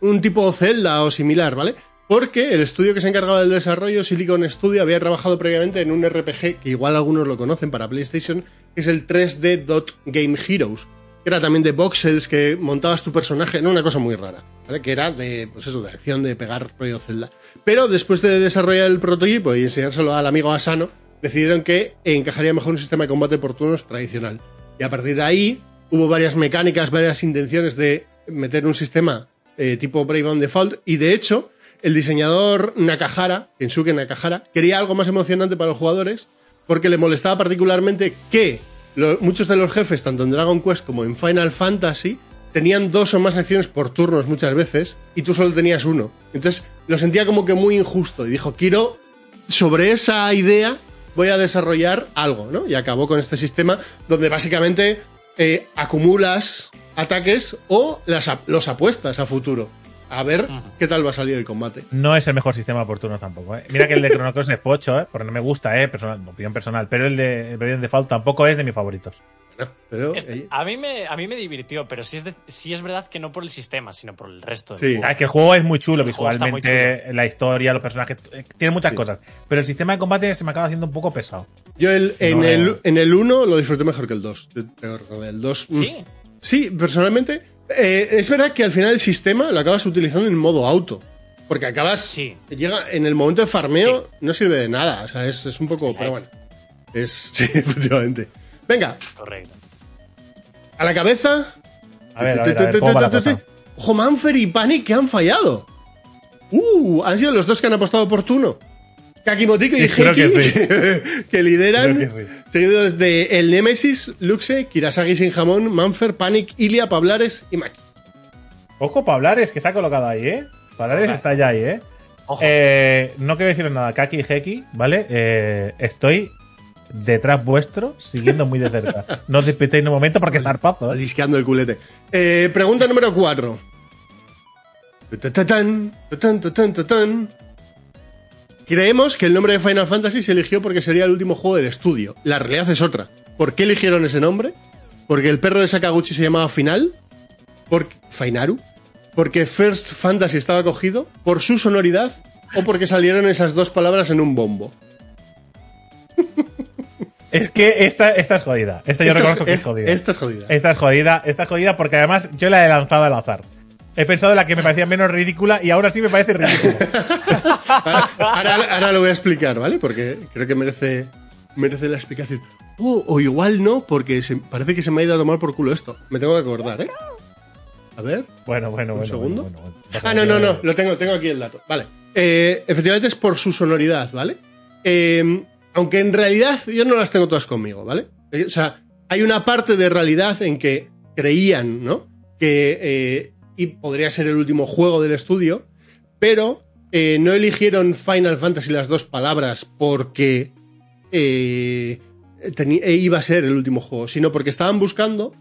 Un tipo Zelda o similar, ¿vale? Porque el estudio que se encargaba del desarrollo, Silicon Studio, había trabajado previamente en un RPG que igual algunos lo conocen para PlayStation, que es el 3D Dot Game Heroes. Que era también de voxels que montabas tu personaje, era una cosa muy rara. Que era de, pues eso, de acción, de pegar rollo Zelda. Pero después de desarrollar el prototipo y enseñárselo al amigo Asano, decidieron que encajaría mejor un sistema de combate por turnos tradicional. Y a partir de ahí hubo varias mecánicas, varias intenciones de meter un sistema eh, tipo Brave on Default. Y de hecho, el diseñador Nakahara, Kensuke Nakahara, quería algo más emocionante para los jugadores porque le molestaba particularmente que muchos de los jefes, tanto en Dragon Quest como en Final Fantasy, tenían dos o más acciones por turnos muchas veces y tú solo tenías uno. Entonces lo sentía como que muy injusto y dijo, quiero sobre esa idea voy a desarrollar algo, ¿no? Y acabó con este sistema donde básicamente eh, acumulas ataques o las, los apuestas a futuro. A ver qué tal va a salir el combate. No es el mejor sistema por tampoco, ¿eh? Mira que el de Chrono Cross es pocho, ¿eh? Porque no me gusta, ¿eh? Personal, opinión personal. Pero el de el Bravely Default tampoco es de mis favoritos. Bueno, pero, Este- eh, a, mí me, a mí me divirtió, pero sí es, de- sí es verdad que no por el sistema, sino por el resto del Sí. juego. Ah, que el juego es muy chulo El muy visualmente, la historia, los personajes, eh, tiene muchas Sí. cosas. Pero el sistema de combate se me acaba haciendo un poco pesado. yo el, en, No. el, en el 1 lo disfruté mejor que el 2. El 2 mm, Sí, Sí, personalmente. Eh, es verdad que al final el sistema lo acabas utilizando en modo auto. Porque acabas. Sí. Llega en el momento de farmeo, no sirve de nada. O sea, es, es un poco. Pero bueno. Es. Sí, efectivamente. Venga, correcto. a la cabeza. A ver, a ver, a ver, ¿cómo va la cosa? Ojo, Manfer y Panic que han fallado. Uh, han sido los dos que han apostado por turno. Kakimotico y Heki, que que, lideran. Creo que sí. Seguidos de El Nemesis, Luxe, Kirasagi sin jamón, Manfer, Panic, Ilia, Pablares y Maki. Ojo, Pablares, que se ha colocado ahí, ¿eh? Pablares Hola. está ya ahí, ¿eh? Ojo. Eh, no quiero deciros nada, Kaki y Heki, ¿vale? Eh, estoy detrás vuestro, siguiendo muy de cerca. No os despistéis en un momento porque zarpazo, ¿eh? Disqueando el culete. Eh, pregunta número 4. Creemos que el nombre de Final Fantasy se eligió porque sería el último juego del estudio. La realidad es otra. ¿Por qué eligieron ese nombre? ¿Porque el perro de Sakaguchi se llamaba Final? ¿Por Finaru? ¿Porque First Fantasy estaba cogido? ¿Por su sonoridad? ¿O porque salieron esas dos palabras en un bombo? Es que esta, esta es jodida. Esta yo Esta es- reconozco que es es- jodida. Esta es jodida. Esta es jodida, esta es jodida porque además yo la he lanzado al azar. He pensado en la que me parecía menos ridícula y ahora sí me parece ridícula. Ahora, ahora- ahora lo voy a explicar, ¿vale? Porque creo que merece, merece la explicación. Oh, o igual no, porque se- parece que se me ha ido a tomar por culo esto. Me tengo que acordar, ¿eh? A ver. Bueno, bueno, bueno. segundo? bueno, bueno, bueno. Ah, no, no, no. Lo tengo, tengo aquí el dato. Vale. Eh, efectivamente es por su sonoridad, ¿vale? Eh, aunque en realidad yo no las tengo todas conmigo, ¿vale? Eh, o sea, hay una parte de realidad en que creían, ¿no? Que eh, y podría ser el último juego del estudio, pero eh, no eligieron Final Fantasy las dos palabras porque eh, eh, iba a ser el último juego, sino porque estaban buscando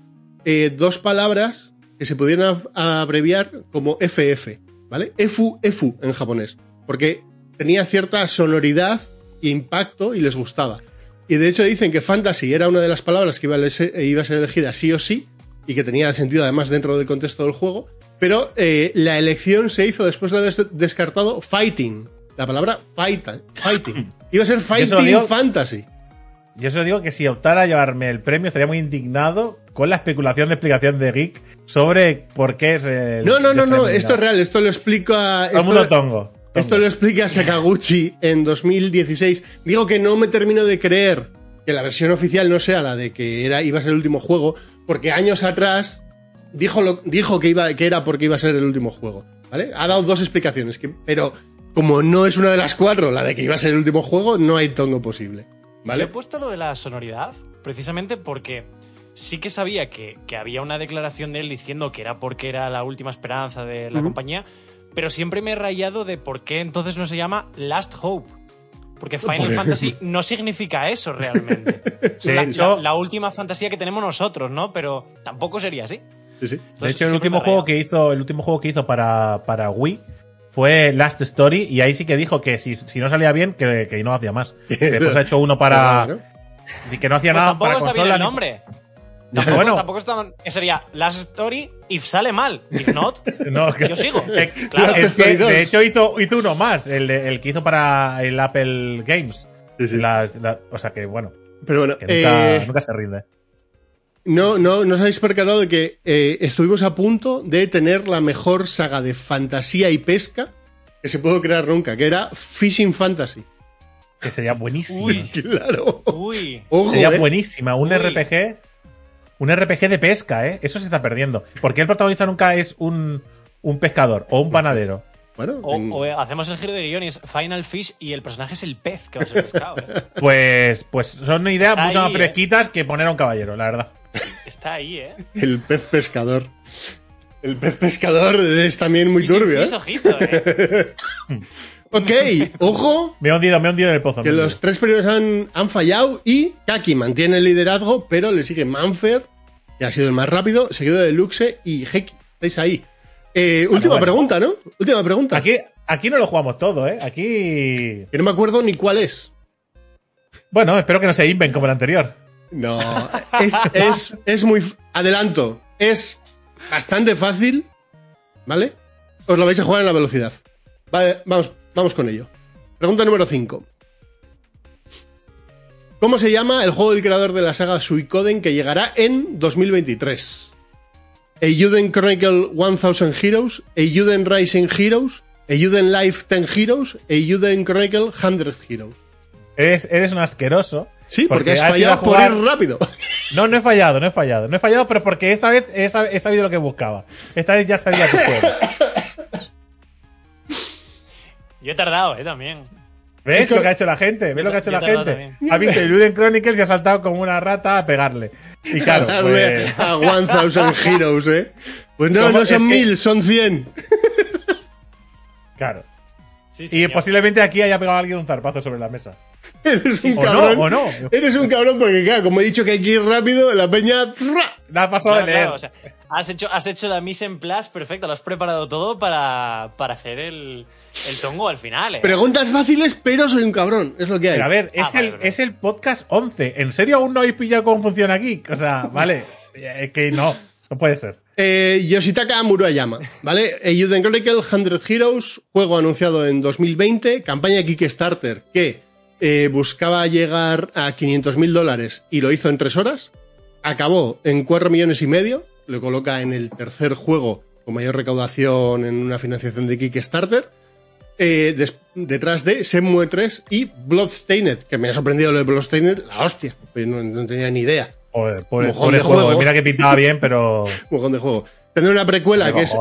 dos palabras que se pudieran ab- abreviar como FF, ¿vale? Efu, Efu en japonés, porque tenía cierta sonoridad e impacto y les gustaba. Y de hecho dicen que fantasy era una de las palabras que iba a ser elegida sí o sí, y que tenía sentido además dentro del contexto del juego, pero eh, la elección se hizo después de haber des- descartado fighting, la palabra fight, fighting. Iba a ser fighting digo- fantasy. Yo solo digo que si optara a llevarme el premio estaría muy indignado con la especulación de explicación de Geek sobre por qué es el. No, no, no, no, esto es real, esto lo explica... Todo esto- mundo tongo. Esto lo explica Sakaguchi en 2016. Digo que no me termino de creer que la versión oficial no sea la de que era, iba a ser el último juego, porque años atrás dijo, lo- dijo que, iba, que era porque iba a ser el último juego. ¿Vale? Ha dado dos explicaciones, que, pero como no es una de las cuatro la de que iba a ser el último juego, no hay tongo posible. Yo he ¿Vale? puesto lo de la sonoridad precisamente porque sí que sabía que, que había una declaración de él diciendo que era porque era la última esperanza de la compañía, pero siempre me he rayado de por qué entonces no se llama Last Hope. Porque Final Fantasy no significa eso realmente. Sí, la, la- la última fantasía que tenemos nosotros, ¿no? Pero tampoco sería así. Sí, sí. De hecho, el último juego que hizo, el último juego que hizo para, para Wii fue Last Story, y ahí sí que dijo que si, si no salía bien, que, que no hacía más. Después ha hecho uno para. ¿no? y que no hacía Pues nada tampoco para está consola. bien el nombre. Bueno, Tampoco está. Sería Last Story if sale mal. If not, no, yo sigo. Eh, Claro. es que, de hecho, hizo, hizo uno más, el, de- el que hizo para el Apple Games. Sí, sí. La- la- o sea que, bueno, Pero bueno, que nunca, eh, nunca se rinde. No, no, no os habéis percatado de que eh, estuvimos a punto de tener la mejor saga de fantasía y pesca que se pudo crear nunca, que era Fishing Fantasy. Que sería buenísimo. Uy. Claro. Uy. Ojo, Sería eh. buenísima. Un Uy. RPG. Un RPG de pesca, ¿eh? Eso se está perdiendo. Porque el protagonista nunca es un, un pescador o un panadero. Bueno, O, en- o, eh, hacemos el giro de guion y es Final Fish y el personaje es el pez que va a ser pescado. ¿eh? Pues, pues son ideas mucho más ¿eh? fresquitas que poner a un caballero, la verdad. Está ahí, ¿eh? el pez pescador. El pez pescador es también muy turbio, ¿eh? ojito, ¿eh? Ok, ojo, Me he hundido, me he hundido en el pozo. que los tres primeros han, han fallado y Kaki mantiene el liderazgo, pero le sigue Manfer, que ha sido el más rápido, seguido de Luxe y Heki. Estáis ahí. Eh, última bueno. pregunta, ¿no? Última pregunta. Aquí, aquí no lo jugamos todo, ¿eh? Aquí. Que no me acuerdo ni cuál es. Bueno, espero que no se inven como el anterior. No, es, es, muy... Adelanto, es bastante fácil, ¿vale? Os lo vais a jugar en la velocidad. Vamos, vamos con ello. Pregunta número 5. ¿Cómo se llama el juego del creador de la saga Suicoden que llegará en 2023? Eiyuden Chronicle 1000 Heroes, Eiyuden Rising Heroes, Eiyuden Life 10 Heroes, Eiyuden Chronicle 100 Heroes. Eres, eres un asqueroso. Sí, porque, has has a fallado por ir rápido. No, no he fallado, no he fallado. No he fallado, pero porque esta vez he, sab- he sabido lo que buscaba. Esta vez ya sabía que juego. Yo he tardado, ¿eh? También. ¿Ves Es que- lo que ha hecho la gente? ¿Ves lo que ha hecho Yo la gente? también. Ha visto Eluden Chronicles y ha saltado como una rata a pegarle. Y claro, Darle pues, a 1000 Heroes, ¿eh? Pues no, ¿Cómo? no son Es que- mil, son 100. claro. Sí, Y posiblemente aquí haya pegado alguien un zarpazo sobre la mesa. Eres un O no, cabrón. o no. Eres un cabrón porque, claro, como he dicho que hay que ir rápido, la peña... ¡fra! La ha pasado Claro, de leer. claro, o sea, has hecho, has hecho la mise en place perfecta, lo has preparado todo para, para hacer el, el tongo al final, ¿eh? Preguntas fáciles, pero soy un cabrón. Es lo que hay. Pero a ver, es, Ah, vale, el, vale. es el podcast 11. ¿En serio aún no habéis pillado cómo funciona aquí? O sea, vale. Es que no, no puede ser. Eh, Yoshitaka Murayama, ¿vale? Eiyuden Chronicle 100 Heroes, juego anunciado en 2020, campaña Kickstarter que eh, buscaba llegar a 500 mil dólares y lo hizo en tres horas. Acabó en 4 millones y medio, lo coloca en el tercer juego con mayor recaudación en una financiación de Kickstarter. Eh, detrás de Shenmue 3 y Bloodstained, que me ha sorprendido lo de Bloodstained, la hostia, pues no tenía ni idea. Joder, pobre, Mojón pobre de juego. juego. Mira que pintaba bien, pero. Mojón de juego. Tendrá una precuela que es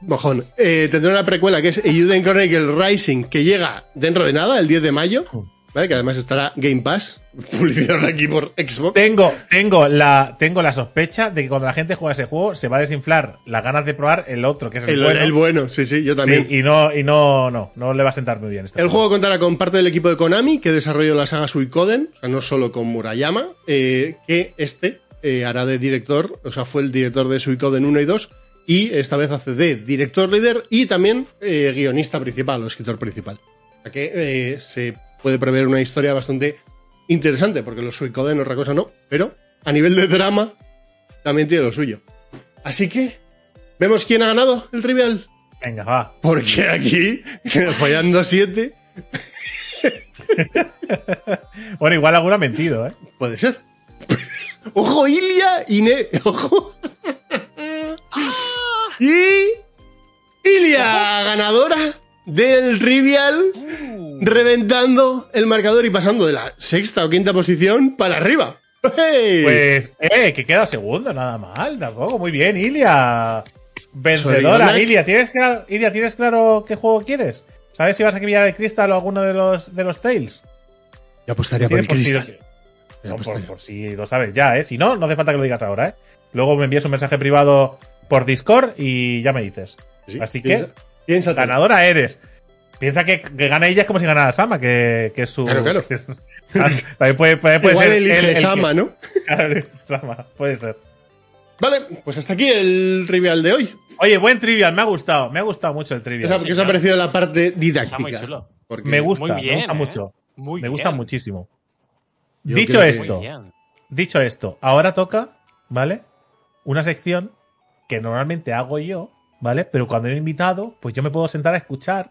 Mojón. Eh, tendrá una precuela que es Eiyuden Chronicle Rising, que llega dentro de nada, el 10 de mayo. ¿Vale? Que además estará Game Pass. Publicidad aquí por Xbox. Tengo, tengo, la, tengo la sospecha de que cuando la gente juega ese juego se va a desinflar las ganas de probar el otro, que es el, El, bueno. el bueno, sí, sí, yo también. Sí, y no, y no, no, no le va a sentar muy bien. Este El juego contará con parte del equipo de Konami, que desarrolló la saga Suikoden, o sea, no solo con Murayama, eh, que este eh, hará de director, o sea, fue el director de Suikoden 1 y 2, y esta vez hace de director líder y también eh, guionista principal o escritor principal. O sea que se puede prever una historia bastante interesante, porque los Suikoden otra cosa no, pero a nivel de drama también tiene lo suyo. Así que, ¿vemos quién ha ganado el trivial? Venga, va. Porque aquí, fallando a 7, Bueno, igual alguno ha mentido, ¿eh? Puede ser. Ojo, Ilia y Ne- Ojo. y. Ilia, ganadora del Trivial, reventando el marcador y pasando de la sexta o quinta posición para arriba. ¡Hey! Pues, eh, que queda segundo, nada mal, tampoco. Muy bien, Ilia. Vencedora, Soriana. Ilia. ¿Tienes claro, Ilia, ¿tienes claro qué juego quieres? ¿Sabes si vas a pillar el Crystal o alguno de los, de los Tales? Yo apostaría por el si- cristal. No, por, si lo sabes ya, ¿eh? Si no, no hace falta que lo digas ahora, ¿eh? Luego me envías un mensaje privado por Discord y ya me dices. Sí, Así que, piensa- ganadora eres. Piensa que, que gana ella es como si ganara Sama, que, que es su. Claro, claro. que es- también puede, puede- puede Igual ser elige él el que- Sama, ¿no? Claro, Sama, puede ser. Vale, pues hasta aquí el trivial de hoy. Oye, buen trivial, me ha gustado. Me ha gustado mucho el ¿Qué trivial. qué os ha parecido la parte didáctica? Está muy chulo. Porque Me gusta, Muy bien, me gusta ¿eh? mucho. Muy me bien. gusta muchísimo. Yo Dicho esto, dicho esto, ahora toca, ¿vale? Una sección que normalmente hago yo, ¿vale? Pero cuando he invitado, pues yo me puedo sentar a escuchar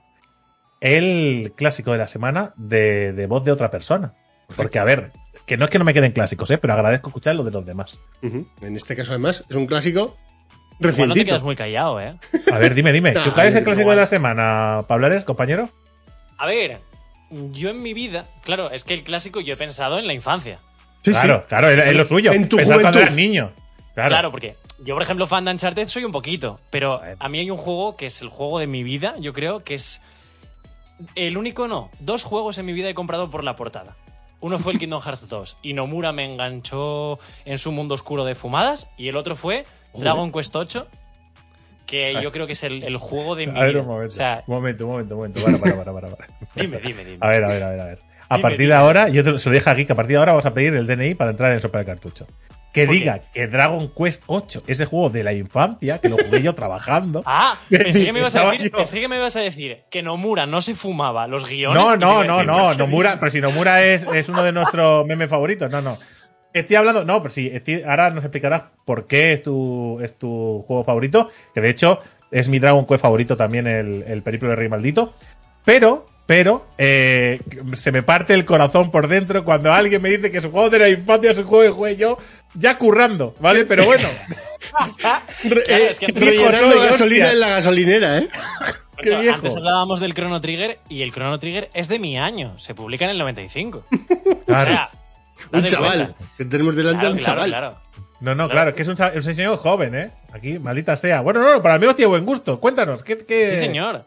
el clásico de la semana de, de voz de otra persona. Porque, a ver, que no es que no me queden clásicos, ¿eh? Pero agradezco escuchar lo de los demás. En este caso, además, es un clásico Igual no te recientito. quedas muy callado, ¿eh? A ver, dime, dime. Nah, ¿Cuál es el igual. clásico de la semana, Pablares, compañero? A ver, yo en mi vida, claro, es que el clásico yo he pensado en la infancia. Sí, claro, sí. claro, es, es lo suyo. En tu Pensaba cuando juventud. eras niño. Claro. Claro. porque yo, por ejemplo, fan de Uncharted soy un poquito, pero a mí hay un juego que es el juego de mi vida, yo creo, que es el único no. Dos juegos en mi vida he comprado por la portada. Uno fue el Kingdom Hearts 2 y Nomura me enganchó en su mundo oscuro de fumadas y el otro fue Dragon Quest 8 que yo creo que es el, el juego de mi A ver, vida. un momento. O sea, momento, un momento, momento. Para, para, para, para, para. dime, dime, dime. A ver, a ver, a ver, a ver. A Dime, partir dime. de ahora, yo te lo- se lo dije aquí, que a partir de ahora vamos a pedir el DNI para entrar en el sopa de cartucho. Que diga que Dragon Quest 8, ese juego de la infancia, que lo jugué yo trabajando. Ah, pensé que, me ibas a decir, pensé que me ibas a decir que Nomura no se fumaba los guiones. No, no, no, decir, no, "Qué Nomura, bien". pero si Nomura es, es uno de nuestros memes favoritos, no, no. Estoy hablando, no, pero sí, estoy- ahora nos explicarás por qué es tu, es tu juego favorito, que de hecho es mi Dragon Quest favorito también, el, el Periplo de Rey Maldito. Pero, pero, eh, se me parte el corazón por dentro cuando alguien me dice que su juego de la infancia es un juego que jugué yo ya currando, ¿vale? Pero bueno, Claro, eh, es que- soy, gasolina hostia. en la gasolinera, ¿eh? qué viejo. Antes hablábamos del Chrono Trigger y el Chrono Trigger es de mi año. Se publica en el 95. claro. O sea, Un chaval. cuenta. Que tenemos delante a Claro, un claro, chaval. claro. No, no, Claro. claro, es que es un, es un señor joven, ¿eh? Aquí, maldita sea. Bueno, no, no, para mí tiene buen gusto. Cuéntanos, ¿qué, qué... Sí, señor.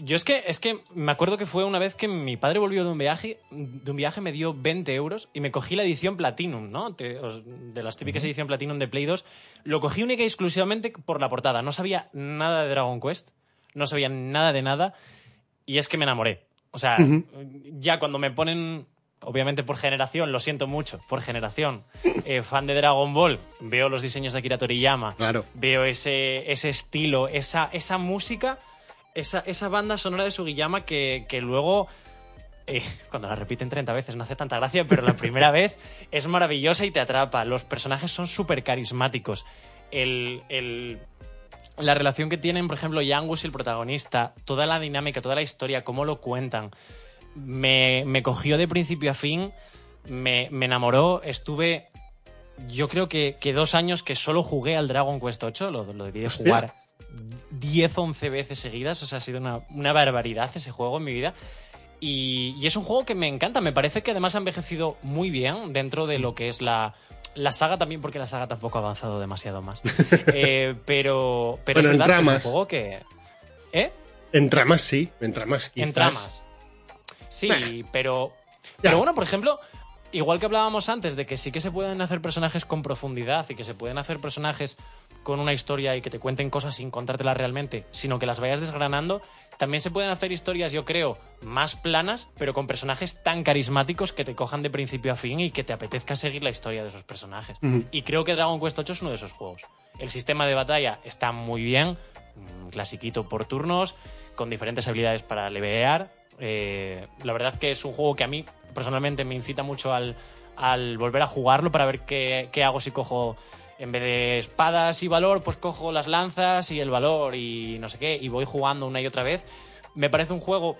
Yo es que, es que me acuerdo que fue una vez que mi padre volvió de un viaje, de un viaje me dio 20 euros y me cogí la edición Platinum, ¿no? De las típicas edición Platinum de Play 2. Lo cogí única y exclusivamente por la portada. No sabía nada de Dragon Quest, no sabía nada de nada y es que me enamoré. O sea, Ujú. ya cuando me ponen, obviamente por generación, lo siento mucho, por generación, eh, fan de Dragon Ball, veo los diseños de Akira Toriyama, Claro. veo ese, ese estilo, esa, esa música, esa, esa banda sonora de Sugiyama que, que luego, eh, cuando la repiten 30 veces no hace tanta gracia, pero la primera vez es maravillosa y te atrapa. Los personajes son súper carismáticos. El, el- la relación que tienen, por ejemplo, Yangus y el protagonista, toda la dinámica, toda la historia, cómo lo cuentan, me, me cogió de principio a fin, me, me enamoró, estuve yo creo que, que dos años que solo jugué al Dragon Quest 8, lo, lo debí de Hostia. jugar 10, 11 veces seguidas, o sea, ha sido una, una barbaridad ese juego en mi vida. Y, y es un juego que me encanta, me parece que además ha envejecido muy bien dentro de lo que es la, la saga también, porque la saga tampoco ha avanzado demasiado más. Eh, pero pero Bueno, es en es tramas. un juego que... ¿Eh? En tramas sí, en tramas quizás. En tramas. Sí, Bueno. pero. Ya. Pero bueno, por ejemplo, igual que hablábamos antes de que sí que se pueden hacer personajes con profundidad y que se pueden hacer personajes con una historia y que te cuenten cosas sin contártelas realmente, sino que las vayas desgranando, también se pueden hacer historias, yo creo, más planas, pero con personajes tan carismáticos que te cojan de principio a fin y que te apetezca seguir la historia de esos personajes. Y creo que Dragon Quest 8 es uno de esos juegos. El sistema de batalla está muy bien, un clasiquito por turnos, con diferentes habilidades para levear. Eh, la verdad que es un juego que a mí personalmente me incita mucho al, al volver a jugarlo para ver qué, hago si cojo, en vez de espadas y valor, pues cojo las lanzas y el valor y no sé qué, y voy jugando una y otra vez. Me parece un juego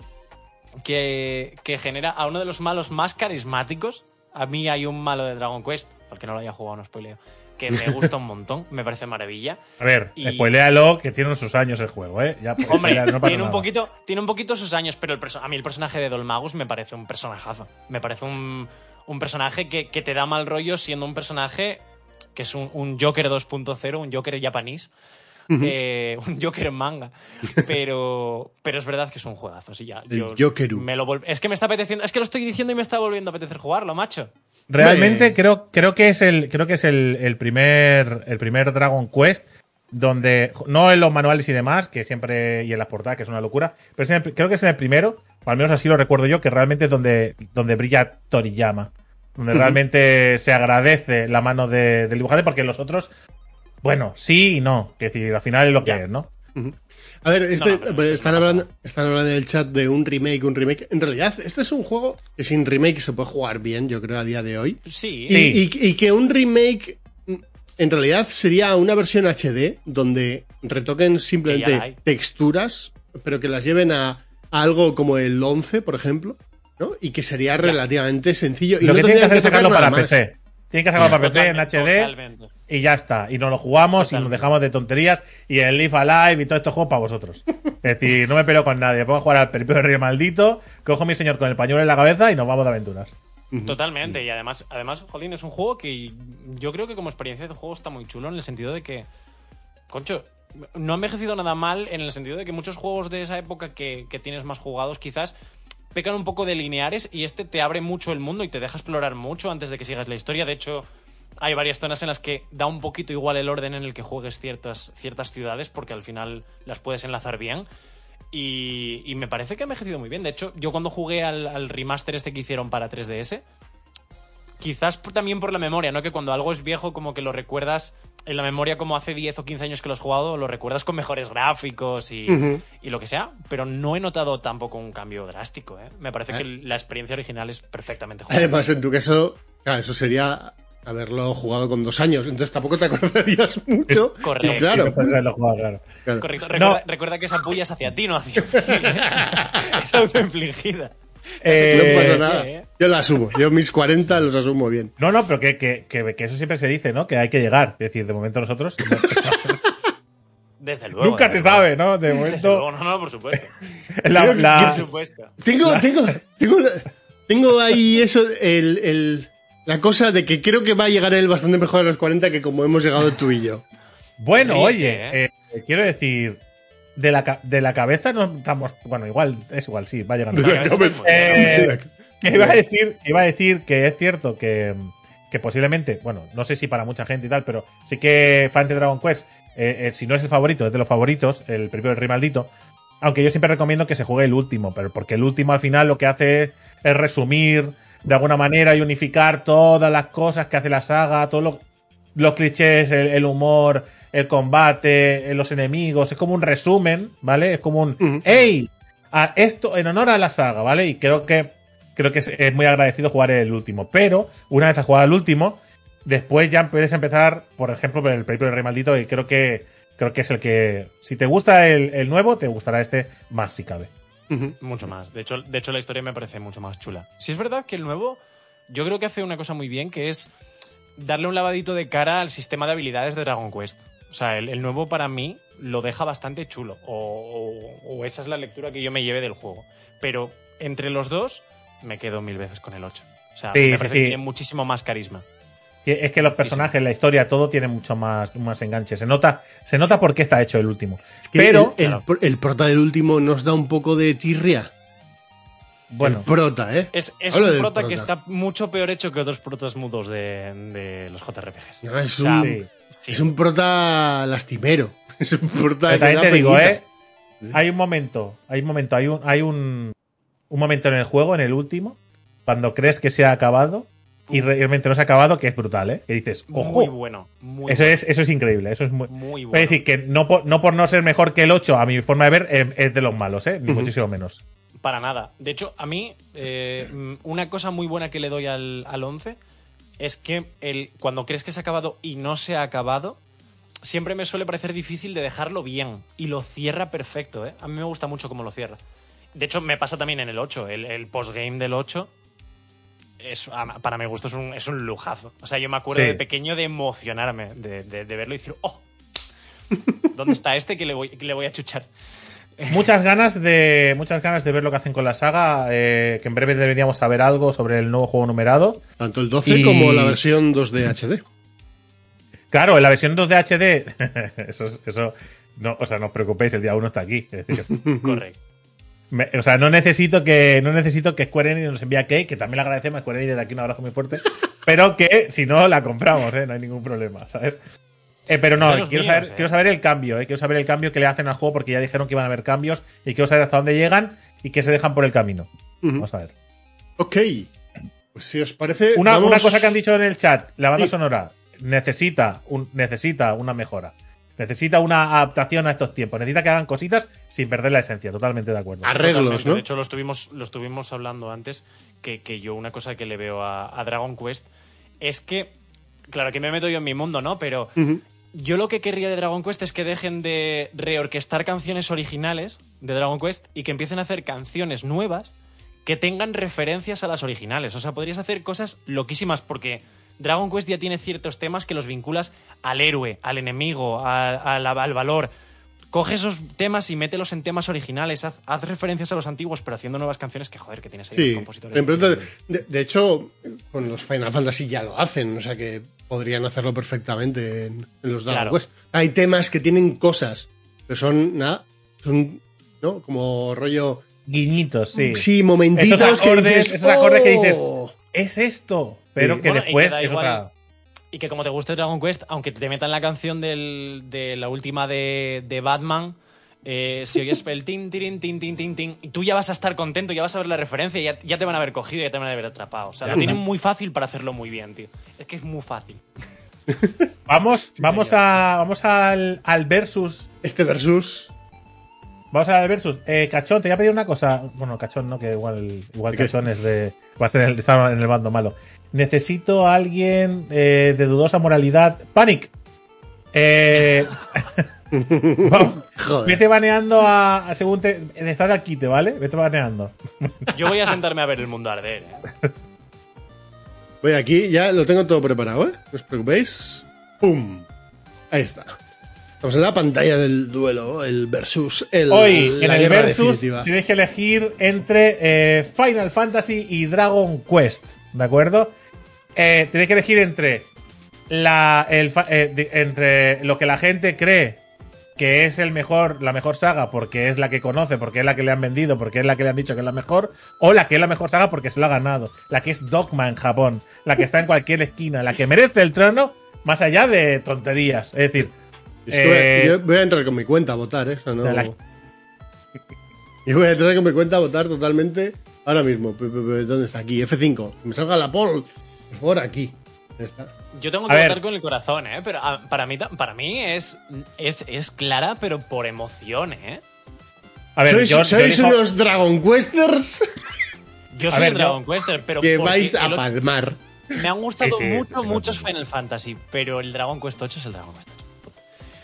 que, que genera a uno de los malos más carismáticos. A mí hay un malo de Dragon Quest, porque no lo haya jugado, no spoileo, que me gusta un montón, me parece maravilla. A ver, Y- spoiléalo, que tiene sus años el juego, ¿eh? Ya, Hombre, ya, no pasa tiene, un poquito, tiene un poquito sus años, pero el a mí el personaje de Dolmagus me parece un personajazo. Me parece un, un personaje que, que te da mal rollo siendo un personaje que es un, un Joker 2.0, un Joker japonés. eh, un Joker en manga. Pero, pero es verdad que es un juegazo. Sí, ya, El yo Jokeru. me lo vol- es que me está apeteciendo. Es que lo estoy diciendo y me está volviendo a apetecer jugarlo, macho. Realmente creo, creo que es el, creo que es el, el primer, el primer Dragon Quest donde, no en los manuales y demás, que siempre, y en las portadas, que es una locura, pero es el- creo que es el primero, o al menos así lo recuerdo yo, que realmente es donde, donde brilla Toriyama. Donde realmente se agradece la mano de- del dibujante, porque los otros, bueno, sí y no. Que decir, al final es lo que Ya. es, ¿no? A ver, este, No, no, pero pues, es están, hablando, están hablando en el chat de un remake, un remake. En realidad, este es un juego que sin remake se puede jugar bien, yo creo, a día de hoy. Sí. Y, Sí. y- y que un remake mm, en realidad sería una versión HD donde retoquen simplemente texturas, pero que las lleven a, a algo como el 11, por ejemplo, ¿no? Y que sería relativamente sencillo. Y lo no que tienen que hacer es sacarlo para más. PC. Tienen que sacarlo para PC en HD. totalmente. Y ya está. Y nos lo jugamos y nos dejamos de tonterías. Y el Leaf Alive y todos estos juegos para vosotros. Es decir, no me peleo con nadie. Pongo a jugar al Periplo de Rey Maldito, cojo a mi señor con el pañuelo en la cabeza y nos vamos de aventuras. Totalmente, y además, además, Jolín, es un juego que yo creo que como experiencia de juego está muy chulo en el sentido de que, concho, no ha envejecido nada mal en el sentido de que muchos juegos de esa época que, que tienes más jugados quizás pecan un poco de lineares y este te abre mucho el mundo y te deja explorar mucho antes de que sigas la historia. De hecho, hay varias zonas en las que da un poquito igual el orden en el que juegues ciertas, ciertas ciudades porque al final las puedes enlazar bien. Y, y me parece que ha envejecido muy bien. De hecho, yo cuando jugué al, al remaster este que hicieron para 3DS, quizás también por la memoria, ¿no? Que cuando algo es viejo, como que lo recuerdas en la memoria como hace 10 o 15 años que lo has jugado, lo recuerdas con mejores gráficos y, y lo que sea, pero no he notado tampoco un cambio drástico, ¿eh? Me parece que la experiencia original es perfectamente jugable. Además, en tu caso, claro, eso sería haberlo jugado con dos años, entonces tampoco te acordarías mucho. Correcto. Y claro. Correcto. Recuerda, No. recuerda que esa puya es hacia ti, no hacia mí. es autoinfligida. Eh, no pasa nada. eh. Yo la asumo. Yo mis 40 los asumo bien. No, no, pero que, que, que- que eso siempre se dice, ¿no? Que hay que llegar. Es decir, de momento nosotros. Desde luego. nunca desde se luego. sabe, ¿no? De Desde momento. luego, no, no, por supuesto. la- Por supuesto. Tengo, tengo, tengo, tengo ahí eso, el, el- la cosa de que creo que va a llegar él bastante mejor a los 40 que como hemos llegado tú y yo. Bueno, oye, ¿eh? eh, quiero decir, de la, ca- de la cabeza no estamos. Bueno, igual, es igual, sí, va llegando. De la cabeza. Eh, que iba a decir, iba a decir que es cierto que, que posiblemente, bueno, no sé si para mucha gente y tal, pero sí que Fan de Dragon Quest, eh, eh, si no es el favorito, es de los favoritos, el primero el Rey Maldito. Aunque yo siempre recomiendo que se juegue el último, pero porque el último al final lo que hace es, es resumir de alguna manera y unificar todas las cosas que hace la saga, todos los, los clichés, el, el humor, el combate, eh, los enemigos. Es como un resumen, ¿vale? Es como un. ¡Ey! A esto en honor a la saga, ¿vale? Y creo que creo que es, es muy agradecido jugar el último. Pero, una vez has jugado el último, después ya puedes empezar, por ejemplo, por el Periplo del Rey Maldito, y creo que creo que es el que. Si te gusta el, el nuevo, te gustará este más si cabe. Mucho más. De hecho, de hecho, la historia me parece mucho más chula. Si es verdad que el nuevo, yo creo que hace una cosa muy bien, que es darle un lavadito de cara al sistema de habilidades de Dragon Quest. O sea, el, el nuevo para mí lo deja bastante chulo. O, o- o esa es la lectura que yo me lleve del juego. Pero entre los dos, me quedo mil veces con el 8. O sea, Sí, me sí, parece sí. que tiene muchísimo más carisma. Que Es que los personajes, la historia, todo tiene mucho más, más enganche. Se nota, se nota por qué está hecho el último. Es que Pero, el, el, claro. pro- el prota del último nos da un poco de tirria. bueno, El prota, ¿eh? Es, es un prota, que está mucho peor hecho que otros protas mudos de, de los JRPGs. No, es, O sea, un, sí. es un prota lastimero. Es un prota Pero que también da te digo. ¿eh? Hay un momento, hay un momento, hay un, hay un, un momento en el juego, en el último, cuando crees que se ha acabado y realmente no se ha acabado, que es brutal, ¿eh? Que dices, ojo, Muy bueno. Muy eso bueno, es, eso es increíble, eso es muy. muy Es bueno. decir, que no por, no por no ser mejor que el 8, a mi forma de ver, eh, es de los malos, ¿eh? Ni muchísimo menos. Para nada. De hecho, a mí, eh, mm, una cosa muy buena que le doy al, al 11 es que el, cuando crees que se ha acabado y no se ha acabado, siempre me suele parecer difícil de dejarlo bien. Y lo cierra perfecto, ¿eh? A mí me gusta mucho cómo lo cierra. De hecho, me pasa también en el 8. El, el postgame del 8, es, para mi gusto, es un, es un lujazo. O sea, yo me acuerdo Sí. de pequeño de emocionarme, de, de- de verlo y decir, ¡oh! ¿Dónde está este que le voy, que le voy a chuchar? Muchas ganas de muchas ganas de ver lo que hacen con la saga, eh, que en breve deberíamos saber algo sobre el nuevo juego numerado. Tanto el 12 Y- como la versión 2D HD. Claro, en la versión 2 de HD, eso, es- eso no, o sea, no os preocupéis, el día 1 está aquí. Es decir, Correcto. Me- o sea, no necesito que no necesito que Square Enix nos envíe a Cake, que también le agradecemos a Square Enix desde aquí un abrazo muy fuerte, pero que si no la compramos, ¿eh? no hay ningún problema, ¿sabes? Eh, pero no, quiero, míos, saber, eh. quiero saber el cambio, ¿eh? quiero saber el cambio que le hacen al juego porque ya dijeron que iban a haber cambios y quiero saber hasta dónde llegan y qué se dejan por el camino. Vamos a ver. Ok. Pues si os parece. Una, vamos- una cosa que han dicho en el chat, la banda Sí. sonora necesita, un, necesita una mejora. Necesita una adaptación a estos tiempos. Necesita que hagan cositas sin perder la esencia. Totalmente de acuerdo. Arreglos, Totalmente. ¿no? De hecho, lo estuvimos, lo estuvimos hablando antes, que, que yo una cosa que le veo a, a Dragon Quest es que, claro que me meto yo en mi mundo, ¿no? Pero yo lo que querría de Dragon Quest es que dejen de reorquestar canciones originales de Dragon Quest y que empiecen a hacer canciones nuevas que tengan referencias a las originales. O sea, podrías hacer cosas loquísimas porque Dragon Quest ya tiene ciertos temas que los vinculas al héroe, al enemigo, a- a la- al valor. Coge esos temas y mételos en temas originales. Haz, haz referencias a los antiguos, pero haciendo nuevas canciones que, joder, que tienes ahí Sí, los compositores. de, de hecho, con los Final Fantasy ya lo hacen, o sea que podrían hacerlo perfectamente en, en los Dragon Claro. Quest. Hay temas que tienen cosas, que son, nada, son, ¿no? Como rollo, Guiñitos, sí. sí, momentitos Esos que acordes, dices, esos acordes que dices, "Oh". Es esto. Pero Sí. que Bueno, y después que da es igual- otra. Y que como te guste Dragon Quest, aunque te metan la canción del- de la última de, de Batman, eh, si oyes el tin, tin, tin, tin, tin, y tú ya vas a estar contento, ya vas a ver la referencia y ya, ya te van a haber cogido, ya te van a haber atrapado. O sea, Ya lo tienen muy fácil para hacerlo muy bien, tío. Es que es muy fácil. Vamos, vamos señor. a. Vamos al, al versus. Este versus, Vamos al versus. Eh, Cachón, te voy a pedir una cosa. Bueno, Cachón no, que igual, igual. Cachón es de. Va a ser el, está en el bando malo. Necesito a alguien eh, de dudosa moralidad. Panic. Eh, vamos, joder. vete baneando a, a según te. Estás aquí, ¿te vale? Vete baneando. Yo voy a sentarme a ver el mundo arder, ¿eh? Voy aquí, ya lo tengo todo preparado, ¿eh? No os preocupéis. ¡Pum! Ahí está. Estamos en la pantalla del duelo, el versus, el, Hoy, en la el guerra versus, definitiva. tienes que elegir entre eh, Final Fantasy y Dragon Quest, ¿de acuerdo? Eh, tienes que elegir entre, la, el eh, entre lo que la gente cree que es el mejor, la mejor saga porque es la que conoce, porque es la que le han vendido, porque es la que le han dicho que es la mejor, o la que es la mejor saga porque se lo ha ganado, la que es Dogma en Japón, la que está en cualquier esquina, la que merece el trono, más allá de tonterías. Es decir, eh, yo voy a entrar con mi cuenta a votar, ¿eh? O sea, no... la- Yo voy a entrar con mi cuenta a votar totalmente ahora mismo. ¿Dónde está? Aquí, F5. Que me salga la poll. Por aquí. Está. Yo tengo que votar con el corazón, ¿eh? Pero ah, para mí, para mí es, es, es clara, pero por emoción, ¿eh? a ver, ¿Sois, yo- unos Dragon Questers Yo soy ver, un yo- Dragon Quester, pero que vais a palmar. Me han gustado Sí, sí, mucho, sí, sí, muchos sí. Final Fantasy, pero el Dragon Quest 8 es el Dragon Quest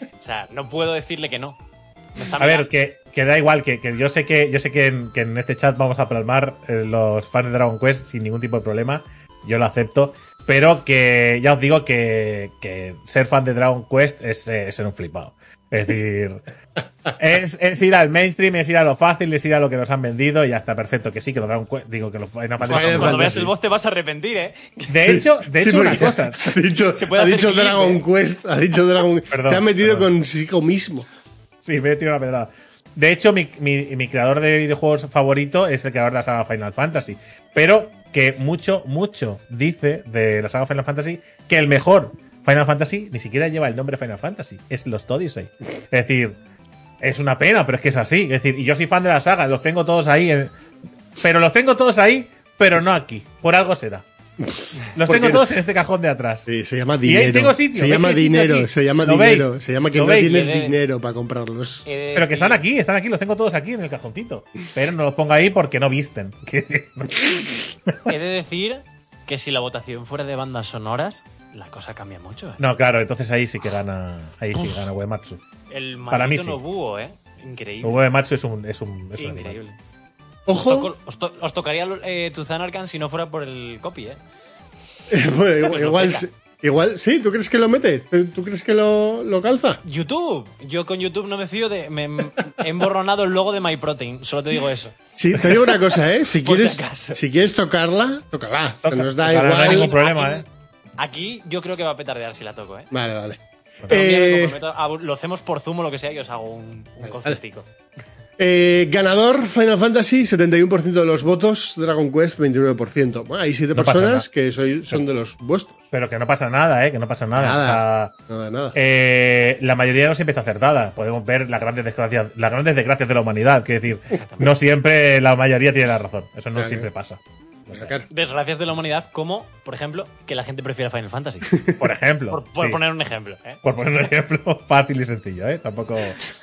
8. O sea, no puedo decirle que no. A ver, que, que da igual, que, que yo sé que yo sé que en, que en este chat vamos a plasmar eh, los fans de Dragon Quest sin ningún tipo de problema. Yo lo acepto. Pero que ya os digo que, que ser fan de Dragon Quest es, eh, ser un flipado. Es decir, es, es ir al mainstream, es ir a lo fácil, es ir a lo que nos han vendido y ya está perfecto. Que sí, que los Dragon Quest, digo que Final Fantasy son Cuando veas el voz te vas a arrepentir, ¿eh? De hecho, de Sí, hecho una cosa. Ha dicho, Se puede ha hacer dicho clip, Dragon ¿eh? Quest. Ha dicho Dragon Perdón, Se ha metido perdón. consigo mismo. Sí, me he tirado una pedrada. De hecho, mi, mi- mi creador de videojuegos favorito es el creador de la saga Final Fantasy. Pero que mucho, mucho dice de la saga Final Fantasy que el mejor Final Fantasy ni siquiera lleva el nombre Final Fantasy. Es Lost Odyssey. Es decir, es una pena, pero es que es así. Es decir, y yo soy fan de la saga, los tengo todos ahí. en- pero los tengo todos ahí, pero no aquí. Por algo será. Los tengo todos en este cajón de atrás. Sí, se llama Y ahí dinero. tengo sitio, se ¿veis llama dinero, se llama ¿Lo dinero. veis? Se llama que ¿Lo no veis? tienes Tiene- dinero para comprarlos. De Pero que están decir- aquí, están aquí, los tengo todos aquí en el cajoncito. Pero no los pongo ahí porque no visten. Que- He de decir que si la votación fuera de bandas sonoras, la cosa cambia mucho, ¿eh? No, claro, entonces ahí sí que gana. Ahí sí que gana Uematsu. El Para mí maldito sí. Nobuo, ¿eh? Increíble. Uematsu es un, es un, es un. Increíble. Os, Ojo, toco- os to- os tocaría eh, Tuzan Arcan si no fuera por el copy, ¿eh? bueno, igual, igual, se- Igual, sí, ¿tú crees que lo mete? ¿Tú tú crees que lo, lo calza? YouTube. Yo con YouTube no me fío de. Me, he emborronado el logo de MyProtein. Solo te digo eso. Sí, te digo una cosa, ¿eh? Si quieres, si quieres tocarla, tócala. que nos da Toca, no hay igual. ningún problema, ¿eh? Aquí yo creo que va a petardear si la toco, ¿eh? Vale, vale. Eh, comprometo a- lo hacemos por Zoom o lo que sea y os hago un, un Vale. Eh, ganador Final Fantasy, 71% de los votos. Dragon Quest, 29%. Bueno, hay siete No pasa personas nada. que soy, son de los vuestros. Pero que no pasa nada, ¿eh? Que no pasa nada. Nada. O sea, Nada, nada. eh, la mayoría no siempre está acertada. Podemos ver las grandes desgracias, las grandes desgracias de la humanidad. Quiero decir, no siempre la mayoría tiene la razón. Eso no Claro. siempre pasa. Desgracias de la humanidad, como, por ejemplo, que la gente prefiera Final Fantasy. Por ejemplo. Por, por sí. poner un ejemplo, ¿eh? Por poner un ejemplo fácil y sencillo, ¿eh? Tampoco.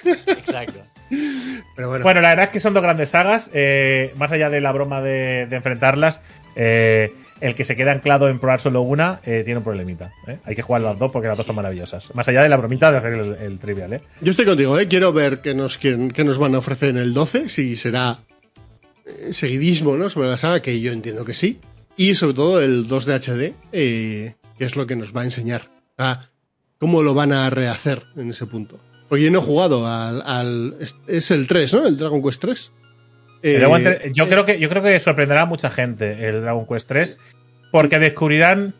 Exacto. Pero bueno, Bueno, la verdad es que son dos grandes sagas. eh, más allá de la broma de, de enfrentarlas, eh, el que se queda anclado en probar solo una eh, tiene un problemita. Hay que jugar las dos porque las dos son maravillosas. Más allá de la bromita de hacer el, el trivial, yo estoy contigo. Quiero ver qué nos, quieren, qué nos van a ofrecer en el 12, si será seguidismo, ¿no? Sobre la saga, que yo entiendo que sí. Y sobre todo el 2 de HD, que es lo que nos va a enseñar. a cómo lo van a rehacer en ese punto. Porque yo no he jugado al. al- es, el 3, ¿no? El Dragon Quest 3. Eh, Dragon yo, creo que, yo creo que sorprenderá a mucha gente el Dragon Quest 3 porque descubrirán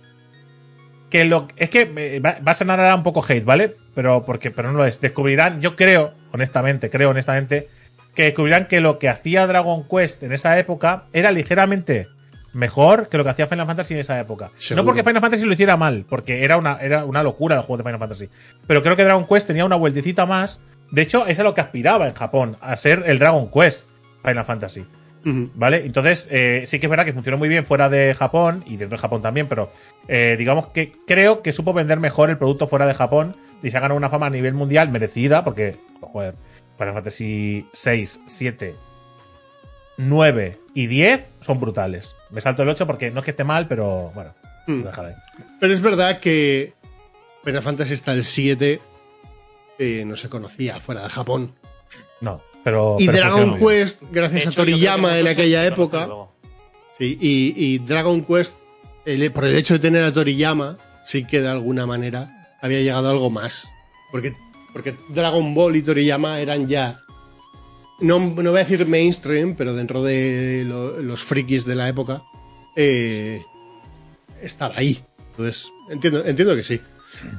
que lo es que va, va a sonar ahora un poco hate, ¿vale? Pero porque pero no lo es. Descubrirán, yo creo, honestamente, creo honestamente que descubrirán que lo que hacía Dragon Quest en esa época era ligeramente mejor que lo que hacía Final Fantasy en esa época. Seguro. No porque Final Fantasy lo hiciera mal, porque era una, era una locura el juego de Final Fantasy. Pero creo que Dragon Quest tenía una vueltecita más. De hecho, es a lo que aspiraba en Japón, a ser el Dragon Quest Final Fantasy. ¿Vale? Entonces, eh, sí que es verdad que funcionó muy bien fuera de Japón y dentro de Japón también, pero eh, digamos que creo que supo vender mejor el producto fuera de Japón y se ha ganado una fama a nivel mundial merecida, porque, joder, Final Fantasy 6, 7, 9 y 10 son brutales. Me salto el 8 porque no es que esté mal, pero bueno, Mm. déjala ahí. Pero es verdad que Final Fantasy está el 7, eh, no se conocía fuera de Japón. No, pero. Y pero Dragon. Quest, gracias hecho, a Toriyama en aquella época, sí, y, y Dragon Quest, el- por el hecho de tener a Toriyama, sí que de alguna manera había llegado a algo más. Porque, porque Dragon Ball y Toriyama eran ya, no, no voy a decir mainstream, pero dentro de lo- los frikis de la época, eh, estaba ahí. Entonces, entiendo, entiendo que sí.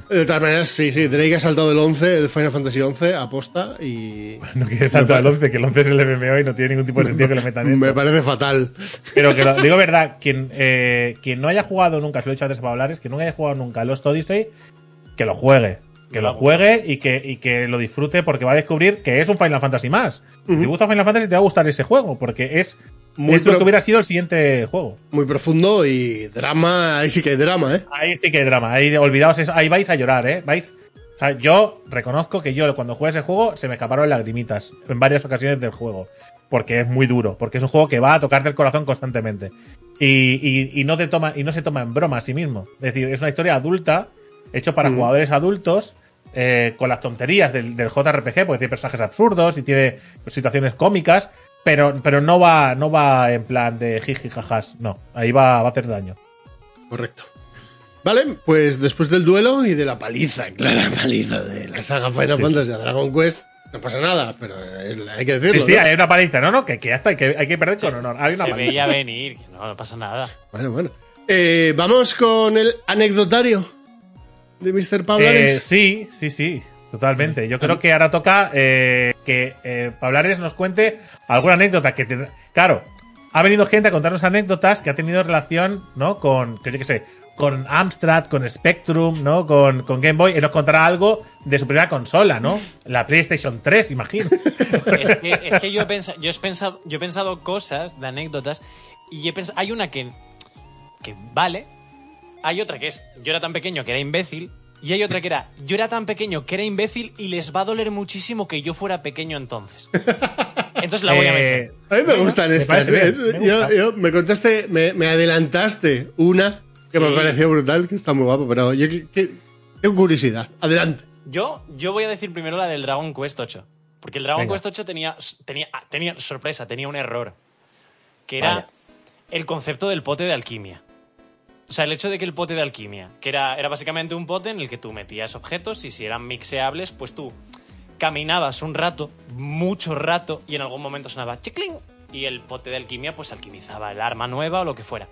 De todas maneras, sí, sí, Drake ha saltado del 11, de Final Fantasy 11, aposta, y... No quieres saltar al 11, que el 11 es el MMO y no tiene ningún tipo de sentido que lo metan en Me esto. parece fatal. Pero que lo, digo verdad, quien, eh, quien no haya jugado nunca, se lo he dicho antes para hablar, es que no haya jugado nunca a Lost Odyssey, que lo juegue. Que lo juegue y que, y que lo disfrute porque va a descubrir que es un Final Fantasy más. Si te gusta Final Fantasy, te va a gustar ese juego, porque es, Muy es lo que hubiera sido el siguiente juego. Muy profundo y drama, ahí sí que hay drama, ¿eh? Ahí sí que hay drama, ahí olvidaos eso, ahí vais a llorar, ¿eh? Vais. O sea, yo reconozco que yo cuando jugué ese juego se me escaparon lagrimitas en varias ocasiones del juego. Porque es muy duro, porque es un juego que va a tocarte el corazón constantemente. Y, y- y no te toma, y no se toma en broma a sí mismo. Es decir, es una historia adulta, hecho para jugadores adultos, eh, con las tonterías del, del JRPG, porque tiene personajes absurdos y tiene situaciones cómicas, pero, pero no va, no va en plan de jiji jajas, no. Ahí va, va a hacer daño. Correcto. Vale, pues después del duelo y de la paliza, clara paliza de la saga Final Fantasy a Dragon Quest, no pasa nada, pero es- hay que Sí, decirlo. sí, ¿no? hay una paliza, no, no, que, que ya está, hay que, hay que perder con honor. Hay una Se paliza. veía venir, que no, no pasa nada. Bueno, bueno. Eh, Vamos con el anecdotario de Mr. Eh, Pablares. sí, sí, sí, totalmente. Yo creo que ahora toca eh, que eh, Pablares nos cuente alguna anécdota que tendrá- Claro, ha venido gente a contarnos anécdotas que ha tenido relación, ¿no? Con, que yo qué sé, con Amstrad, con Spectrum, ¿no? Con, con Game Boy. Y nos contará algo de su primera consola, ¿no? La PlayStation 3, imagino. Es que, es que yo, he pensado, yo, he pensado, yo he pensado cosas de anécdotas y he pensado, hay una que, que vale, hay otra que es yo era tan pequeño que era imbécil y hay otra que era yo era tan pequeño que era imbécil y les va a doler muchísimo que yo fuera pequeño entonces. Entonces la voy a meter. Eh, A mí me gustan me estas. ¿eh? bien, me yo, me contaste, me, me adelantaste una que me pareció brutal, que está muy guapo, pero yo que- que- tengo curiosidad. Adelante. Yo, yo voy a decir primero la del Dragon Quest 8. Porque el Dragon Venga. Quest 8 tenía, tenía, tenía, sorpresa, tenía un error. Que era Vaya. el concepto del pote de alquimia. O sea, el hecho de que el pote de alquimia, que era, era básicamente un pote en el que tú metías objetos y si eran mixeables, pues tú caminabas un rato, mucho rato, y en algún momento sonaba chiclín y el pote de alquimia pues alquimizaba el arma nueva o lo que fuera.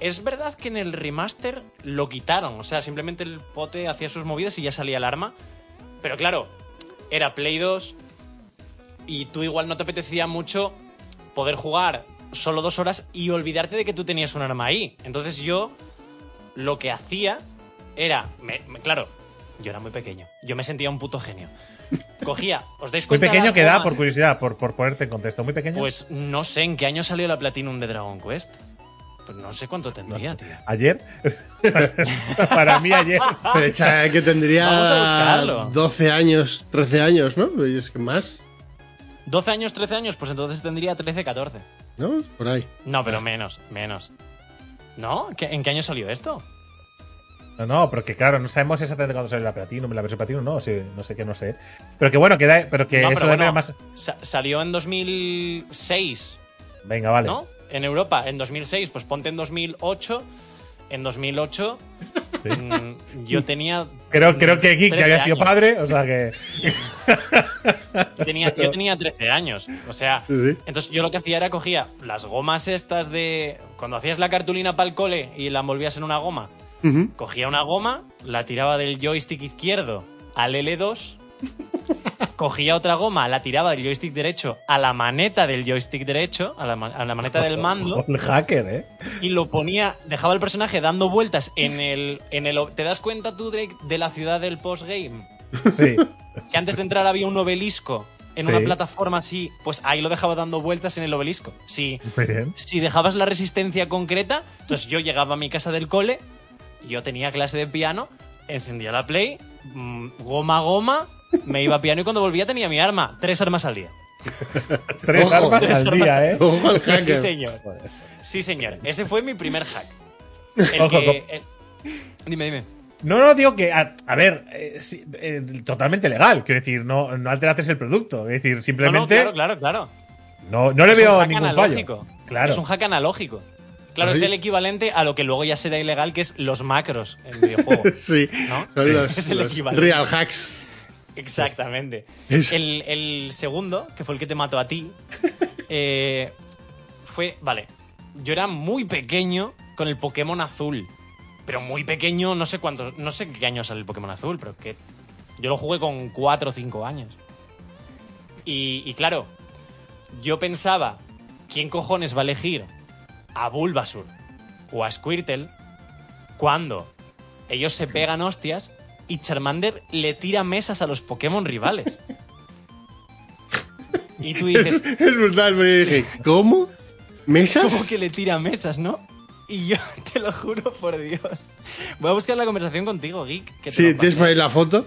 Es verdad que en el remaster lo quitaron, o sea, simplemente el pote hacía sus movidas y ya salía el arma. Pero claro, era Play 2 y tú igual no te apetecía mucho poder jugar solo dos horas y olvidarte de que tú tenías un arma ahí. Entonces yo lo que hacía era, me- me- claro, yo era muy pequeño, yo me sentía un puto genio. Cogía, ¿os dais Muy cuenta? pequeño las que da, por curiosidad, por, por ponerte en contexto. Muy pequeño. Pues no sé en qué año salió la Platinum de Dragon Quest. Pues no sé cuánto No tendría, sé. tío. Ayer. Para mí, ayer. Pero echa que tendría Vamos a buscarlo. 12 años, 13 años, ¿no? Es que más, 12 años, 13 años, pues entonces tendría 13, 14. ¿no? Por ahí. No, pero menos, menos. ¿No? ¿Qué- ¿En qué año salió esto? No, no, pero que claro, no sabemos exactamente cuándo salió la Platinum, la versión Platinum, no, sí, no sé qué, no sé. Pero que bueno, que da, pero que No, eso pero de bueno, más. sa- salió en 2006, Venga, vale. ¿no? En Europa, en 2006, pues ponte en 2008. En 2008 Sí. Mm, yo tenía... Creo, creo que Geek 13 ya había sido años. padre, o sea que. Tenía, yo tenía 13 años. O sea, Sí, entonces yo lo que hacía era cogía las gomas estas de. Cuando hacías la cartulina para el cole y la envolvías en una goma, cogía una goma, la tiraba del joystick izquierdo al L2, cogía otra goma, la tiraba del joystick derecho a la maneta del joystick derecho, a la, ma- a la maneta del mando, El hacker, ¿eh? y lo ponía, dejaba el personaje dando vueltas en el. En el ¿Te das cuenta tú, Drake, de la ciudad del postgame? Sí. Que antes de entrar había un obelisco en Sí. una plataforma así, pues ahí lo dejaba dando vueltas en el obelisco. Si, Muy bien. si dejabas la resistencia concreta, entonces yo llegaba a mi casa del cole, yo tenía clase de piano, encendía la play, mm, goma a goma, me iba a piano y cuando volvía tenía mi arma, tres armas al día. Tres Ojo, armas tres al armas día, al- ¿eh? Ojo al hacker. Sí, señor. Sí, señor. Ese fue mi primer hack. El Ojo, que- el- Dime, dime. No, no, digo que, a, a ver, eh, sí, eh, totalmente legal. Quiero decir, no, no alteraste el producto. Es decir, simplemente. no, claro, claro, claro. No, no le veo hack ningún analógico. fallo. Claro. Es un hack analógico. Claro, Ay. es el equivalente a lo que luego ya será ilegal, que es los macros en videojuegos. Sí, ¿No? son los, Es el los equivalente. real hacks. Exactamente. El segundo, que fue el que te mató a ti, eh, fue. Vale. Yo era muy pequeño con el Pokémon azul. Pero muy pequeño, no sé cuántos. No sé qué año sale el Pokémon azul, pero que. Yo lo jugué con 4 o 5 años. Y, y claro, yo pensaba, ¿quién cojones va a elegir a Bulbasur o a Squirtle cuando ellos se pegan hostias y Charmander le tira mesas a los Pokémon rivales? Y tú Es, dices, es brutal, pero yo dije, ¿cómo? ¿Mesas? ¿cómo que le tira mesas, no? Y yo te lo juro por Dios. Voy a buscar la conversación contigo, Geek. Que te Sí, tienes por ahí la foto.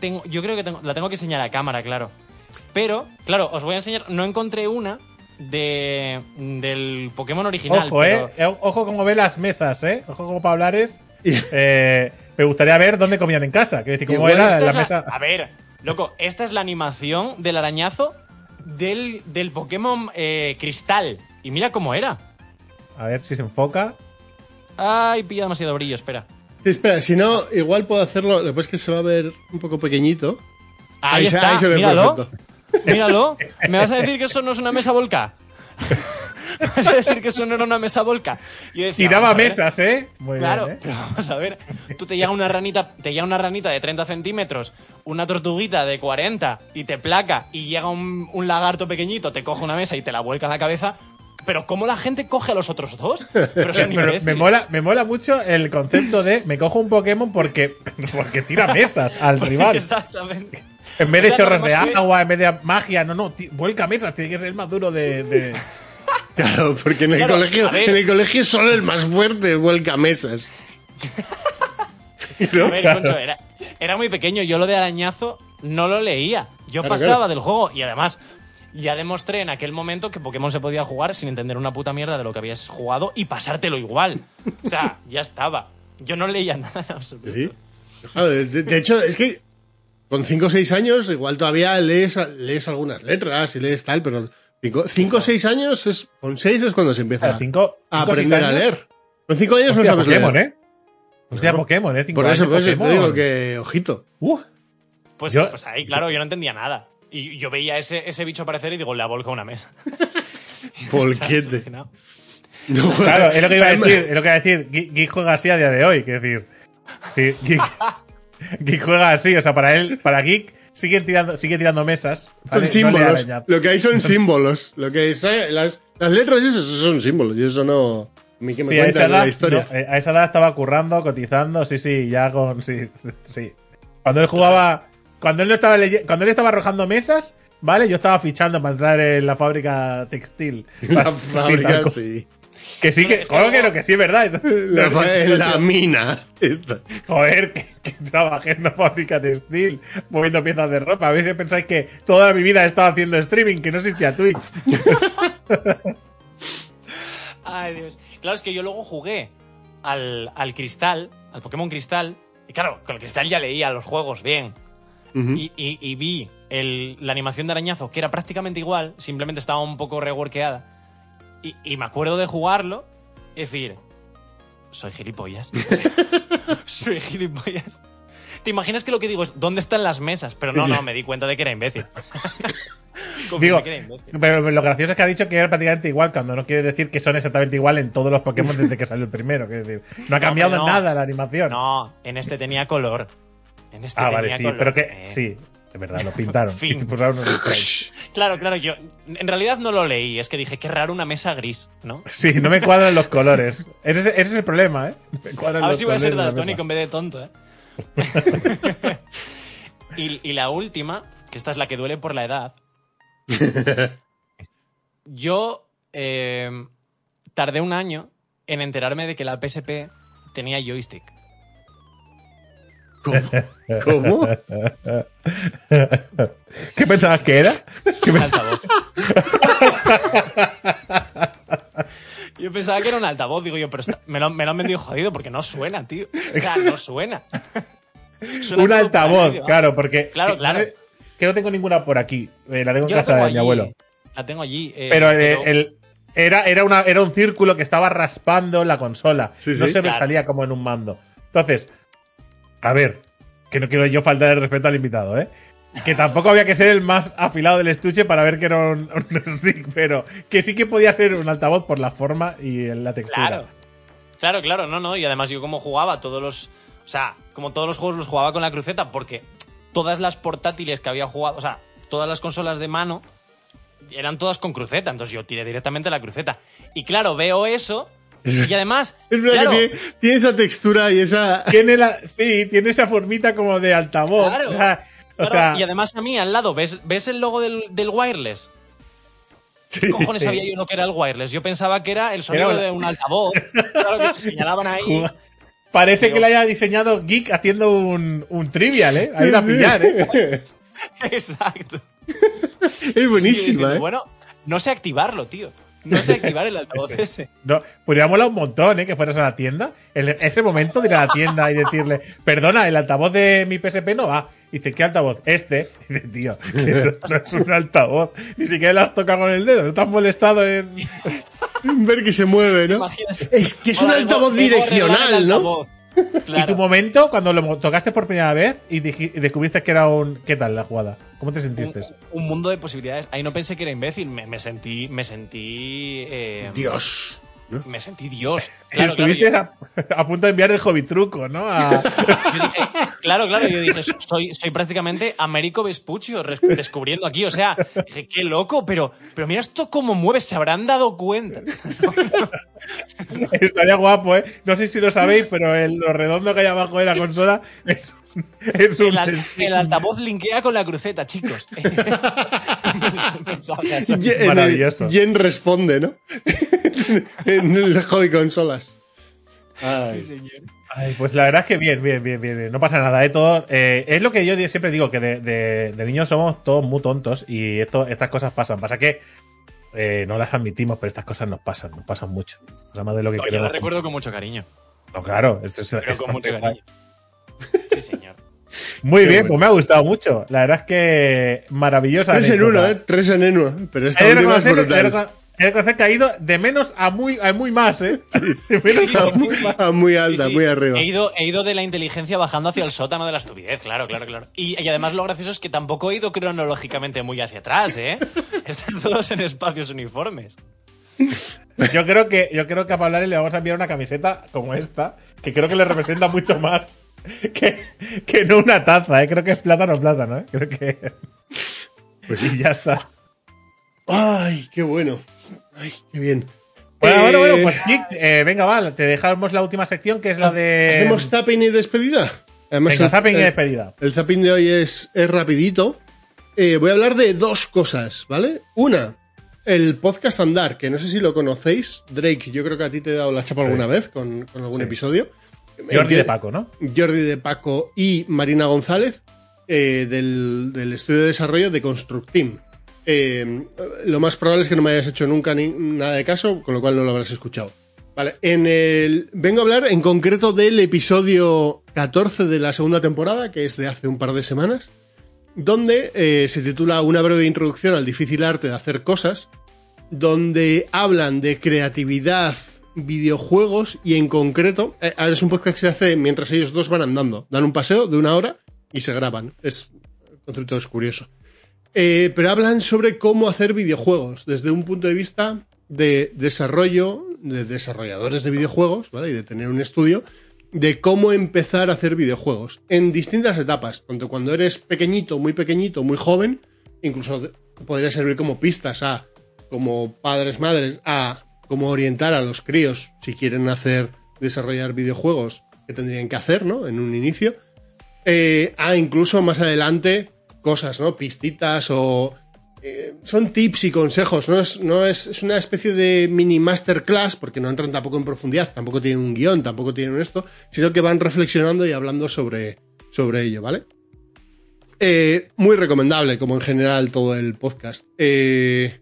Tengo- yo creo que tengo- la tengo que enseñar a cámara, claro. Pero, claro, os voy a enseñar. No encontré una de del Pokémon original. Ojo, pero- eh. Eh, Ojo cómo ve las mesas, eh. Ojo como para hablar es. Y- Eh, me gustaría ver dónde comían en casa. Quiero decir, cómo era la es mesa. A ver, loco, esta es la animación del arañazo del, del Pokémon eh, Cristal. Y mira cómo era. A ver si se enfoca. Ay, pilla demasiado brillo, espera. Sí, espera, si no, igual puedo hacerlo. Lo que es que se va a ver un poco pequeñito. Ahí, se- está, ahí se ve míralo. perfecto. Míralo. ¿Me vas a decir que eso no es una mesa volca? ¿Me vas a decir que eso no era una mesa volca? Yo decía, Tiraba mesas, eh. Muy Claro, bien, eh. pero vamos a ver. Tú te llega una ranita, te llega una ranita de 30 centímetros, una tortuguita de 40 y te placa y llega un, un lagarto pequeñito, te coge una mesa y te la vuelca a la cabeza. Pero ¿cómo la gente coge a los otros dos? Pero Pero me mola, me mola mucho el concepto de me cojo un Pokémon porque, porque tira mesas al rival. Exactamente. En vez de chorros de agua, en vez de magia, no, no, vuelca mesas, tiene que ser el más duro de. de- Claro, porque en el, Claro, colegio, en el colegio solo el más fuerte vuelca mesas. A ver, Concho, era, era muy pequeño. Yo lo de arañazo no lo leía. Yo Claro, pasaba claro. del juego y además ya demostré en aquel momento que Pokémon se podía jugar sin entender una puta mierda de lo que habías jugado y pasártelo igual. O sea, ya estaba. Yo no leía nada en absoluto. Sí. Claro, de, de hecho, es que con 5 o 6 años igual todavía lees, lees algunas letras y lees tal, pero 5 o 6 años, es, con 6 es cuando se empieza Claro, cinco- a cinco seis aprender a leer. Con cinco años no Hostia, sabes Pokémon, leer. ¿eh? Hostia, Claro. Pokémon, ¿eh? Cinco Por eso, años, por eso te digo que, ojito. Uh, Pues, Yo- pues ahí, claro, yo no entendía nada. Y yo veía ese, ese bicho aparecer y digo, le ha volcado una mesa. Polquete. No claro, es lo que iba a decir. Es lo que iba a decir. Geek, juega así a día de hoy. Que decir. Geek juega así. O sea, para él, para Geek, sigue tirando, sigue tirando mesas. Son símbolos. Lo que hay son símbolos. Lo que es, eh, las, las letras y eso, son símbolos. Y eso no. A mí que me Sí, a esa, cuentan edad, la historia. no, eh, a esa edad estaba currando, cotizando, sí, sí, ya con. Sí, sí. Cuando él jugaba. Cuando él no estaba cuando él estaba arrojando mesas, ¿vale? Yo estaba fichando para entrar en la fábrica textil. la fábrica, sí. Que sí, que. Es que no, sí es verdad. La, fa- en la mina. Esta. Joder, que, que trabajé en una fábrica textil moviendo piezas de ropa. A veces pensáis que toda mi vida he estado haciendo streaming, que no existía Twitch. Ay, Dios. Claro, es que yo luego jugué al, al cristal, al Pokémon Cristal. Y claro, con el cristal ya leía los juegos bien. Y, y- y vi el- la animación de arañazo, que era prácticamente igual, simplemente estaba un poco reworkeada. Y, y me acuerdo de jugarlo y decir, soy gilipollas. soy gilipollas. ¿Te imaginas que lo que digo es, ¿dónde están las mesas? Pero no, no, me di cuenta de que era imbécil. Digo, que era imbécil. pero lo gracioso es que ha dicho que era prácticamente igual, cuando no quiere decir que son exactamente igual en todos los Pokémon desde que salió el primero. que decir, no ha cambiado no. nada la animación. No, en este tenía color. En este ah, tenía vale, sí, color. pero que. Eh, Sí, de verdad, lo pintaron. Fin. Y pusieron unos sprays. Claro, claro, yo en realidad no lo leí, es que dije, qué raro una mesa gris, ¿no? Sí, no me cuadran los colores. Ese es, ese es el problema, ¿eh? Me cuadran A ver los si voy a ser daltónico en vez de tonto, ¿eh? y, y la última, que esta es la que duele por la edad. Yo eh, tardé un año en enterarme de que la PSP tenía joystick. ¿Cómo? ¿Qué pensabas que era? ¿Qué Un pens- altavoz. Yo pensaba que era un altavoz, digo yo, pero está- me, lo, me lo han vendido jodido porque no suena, tío. O sea, no suena. Suena Un todo altavoz, parecido. claro, porque. Claro, sí, claro. que no tengo ninguna por aquí. Eh, la tengo en Yo la casa tengo de allí. mi abuelo. La tengo allí. eh, Pero, eh, el, era, era, una, era un círculo que estaba raspando la consola. Sí, no sí. se me Claro. salía como en un mando. Entonces, a ver, que no quiero yo faltar de respeto al invitado, ¿eh? Que tampoco había que ser el más afilado del estuche para ver que era un, un stick, pero que sí que podía ser un altavoz por la forma y la textura. Claro. Claro, claro, no, no. Y además yo como jugaba todos los... O sea, como todos los juegos los jugaba con la cruceta porque todas las portátiles que había jugado, o sea, todas las consolas de mano eran todas con cruceta. Entonces yo tiré directamente la cruceta. Y claro, veo eso y además... Es verdad claro, que tiene, tiene esa textura y esa. Tiene la, sí, tiene esa formita como de altavoz. Claro. O sea, o claro, sea, y además a mí al lado, ¿ves, ves el logo del, del wireless? ¿Qué cojones sí. sabía yo no que era el wireless? Yo pensaba que era el sonido Era de un altavoz. Claro que señalaban ahí. Juga- Parece que le haya diseñado Geek haciendo un, un trivial, ¿eh? A ir a pillar, ¿eh? Exacto. Es buenísima, diciendo, ¿eh? Bueno, no sé activarlo, tío. No sé activar el altavoz ese. No, podría molar un montón, ¿eh? Que fueras a la tienda. En ese momento de ir a la tienda y decirle, perdona, el altavoz de mi PSP no va. Y dice, ¿qué altavoz? Este. Y dice, tío, que eso no es un altavoz. Ni siquiera lo has tocado con el dedo. No te has molestado en. Ver que se mueve, ¿no? Es que es un altavoz direccional, ¿no? Y tu momento, cuando lo tocaste por primera vez y, y descubriste que era un. ¿Qué tal la jugada? ¿Cómo te sentiste? un, un mundo de posibilidades. Ahí no pensé que era imbécil. Me, me sentí. Me sentí. eh, Dios. ¿No? Me sentí Dios. Claro, claro, Estuviste yo- a, a punto de enviar el hobby truco, ¿no? A- Yo dije, claro, claro, yo dije, soy, soy prácticamente Américo Vespuccio descubriendo aquí. O sea, dije, qué loco, pero, pero mira esto cómo mueve, se habrán dado cuenta. Estaría guapo, ¿eh? No sé si lo sabéis, pero el, lo redondo que hay abajo de la consola es, un- es un. El, al- el altavoz linkea con la cruceta, chicos. Maravilloso. Jen responde, ¿no? En el hobby consolas. Ay. Sí, señor. Ay, pues la verdad es que bien, bien, bien, bien. bien. No pasa nada, ¿eh? Todo, eh, es lo que yo siempre digo, que de, de- de niños somos todos muy tontos y esto, estas cosas pasan. Pasa que eh, no las admitimos, pero estas cosas nos pasan, nos pasan mucho. O sea, más de lo que No, yo queremos. la recuerdo con mucho cariño. No, claro, esto es, Pero es con mucho cariño. Sí, señor. Muy Qué bien, bueno. pues me ha gustado mucho. La verdad es que maravillosa. Tres en uno, ¿eh? Tres en uno. Pero esta última es brutal. El ha ido de menos a muy, a muy más, ¿eh? De menos a muy más. Ah, muy alta, Sí, sí. muy arriba. He ido, he ido de la inteligencia bajando hacia el sótano de la estupidez, claro, claro, claro. Y, y además lo gracioso es que tampoco he ido cronológicamente muy hacia atrás, ¿eh? Están todos en espacios uniformes. Yo creo que, yo creo que a Pablari le vamos a enviar una camiseta como esta, que creo que le representa mucho más que, que no una taza, ¿eh? Creo que es plátano plátano, ¿eh? Creo que. Pues Y ya está. Ay, qué bueno. Ay, qué bien. Bueno, Eh, bueno, bueno, pues Kik, eh, venga, va, te dejamos la última sección que es la de. ¿Hacemos zapping y despedida? Además, Venga, el- zapping y despedida. El zapping de hoy es, es rapidito. Eh, voy a hablar de dos cosas, ¿vale? Una, el podcast Andar, que no sé si lo conocéis. Drake, yo creo que a ti te he dado la chapa Sí. alguna vez con, con algún Sí. episodio. Jordi Eh, de Paco, ¿no? Jordi de Paco y Marina González eh, del, del estudio de desarrollo de Construct Team. Eh, lo más probable es que no me hayas hecho nunca nada de caso, con lo cual no lo habrás escuchado. Vale, en el, vengo a hablar en concreto del episodio 14 de la segunda temporada, que es de hace un par de semanas, donde eh, se titula Una breve introducción al difícil arte de hacer cosas, donde hablan de creatividad, videojuegos y en concreto, eh, es un podcast que se hace mientras ellos dos van andando, dan un paseo de una hora y se graban. Es, el concepto es curioso. Eh, pero hablan sobre cómo hacer videojuegos desde un punto de vista de desarrollo, de desarrolladores de videojuegos, ¿vale? Y de tener un estudio, de cómo empezar a hacer videojuegos en distintas etapas, tanto cuando eres pequeñito, muy pequeñito, muy joven, incluso podría servir como pistas a, como padres, madres, a cómo orientar a los críos si quieren hacer, desarrollar videojuegos que tendrían que hacer, ¿no? En un inicio. Eh, a incluso más adelante cosas, ¿no? Pistitas o... eh, son tips y consejos, no, es, no es, es una especie de mini masterclass, porque no entran tampoco en profundidad, tampoco tienen un guion, tampoco tienen esto, sino que van reflexionando y hablando sobre, sobre ello, ¿vale? Eh, muy recomendable, como en general todo el podcast. Eh,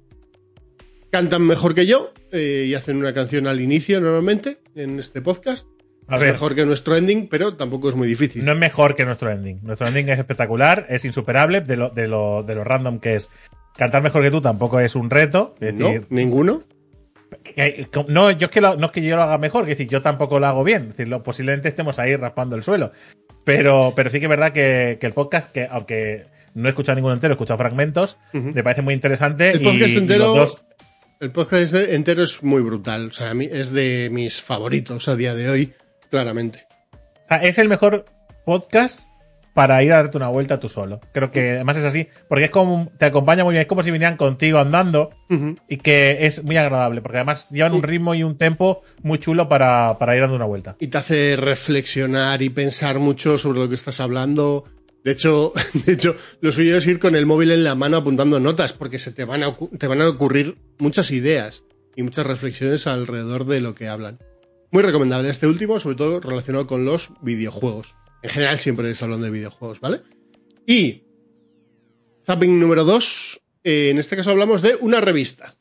cantan mejor que yo y hacen una canción al inicio normalmente en este podcast. A Es ver, mejor que nuestro ending, pero tampoco es muy difícil. no es mejor que nuestro ending. Nuestro ending es espectacular, es insuperable de lo, de lo, de lo random que es. Cantar mejor que tú tampoco es un reto. Es ¿No? decir, ¿Ninguno? que- que- no, yo es que lo- no es que yo lo haga mejor, es decir, yo tampoco lo hago bien. Es decir, lo- posiblemente estemos ahí raspando el suelo. Pero, pero sí que es verdad que, que el podcast, que aunque no he escuchado ninguno entero, he escuchado fragmentos, me parece muy interesante. El podcast y entero- los dos- El podcast entero es muy brutal. O sea, a mí es de mis favoritos a día de hoy, claramente. o sea, es el mejor podcast para ir a darte una vuelta tú solo. Creo que además es así, porque es como te acompaña muy bien, es como si vinieran contigo andando y que es muy agradable, porque además llevan un ritmo y un tempo muy chulo para, para ir dando una vuelta. Y te hace reflexionar y pensar mucho sobre lo que estás hablando. De hecho, de hecho, lo suyo es ir con el móvil en la mano apuntando notas, porque se te van a, te van a ocurrir muchas ideas y muchas reflexiones alrededor de lo que hablan. Muy recomendable este último, sobre todo relacionado con los videojuegos. En general siempre les hablan de videojuegos, ¿vale? Y zapping número 2, en este caso hablamos de una revista,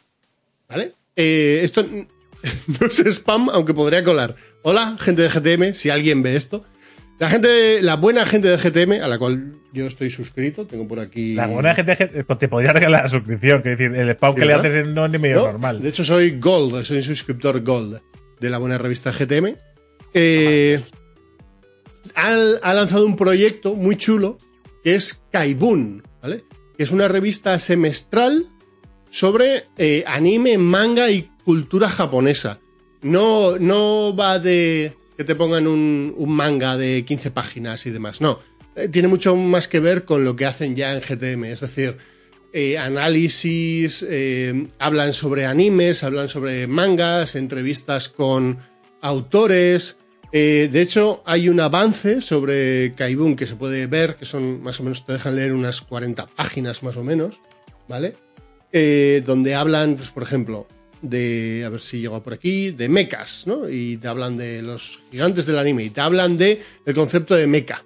¿vale? Eh, esto no es spam, aunque podría colar. Hola, gente de GTM, si alguien ve esto. La gente, la buena gente de GTM, a la cual yo estoy suscrito, tengo por aquí. La buena gente que- pues te podría regalar la suscripción, que decir, el spam que le haces no es ni medio No, normal. De hecho, soy Gold, soy suscriptor Gold de la buena revista GTM. Eh, ha, lanzado un proyecto muy chulo que es Kaibun, ¿vale? Que es una revista semestral sobre eh, anime, manga y cultura japonesa. No, no va de que te pongan un, un manga de 15 páginas y demás, no. Eh, tiene mucho más que ver con lo que hacen ya en GTM, es decir, eh, análisis, eh, hablan sobre animes, hablan sobre mangas, entrevistas con autores. Eh, de hecho, hay un avance sobre Kaibun que se puede ver, que son más o menos, te dejan leer unas 40 páginas más o menos, ¿vale? Donde hablan, pues, por ejemplo, de, a ver si llego por aquí, de mechas, ¿no? Y te hablan de los gigantes del anime, y te hablan de concepto de mecha.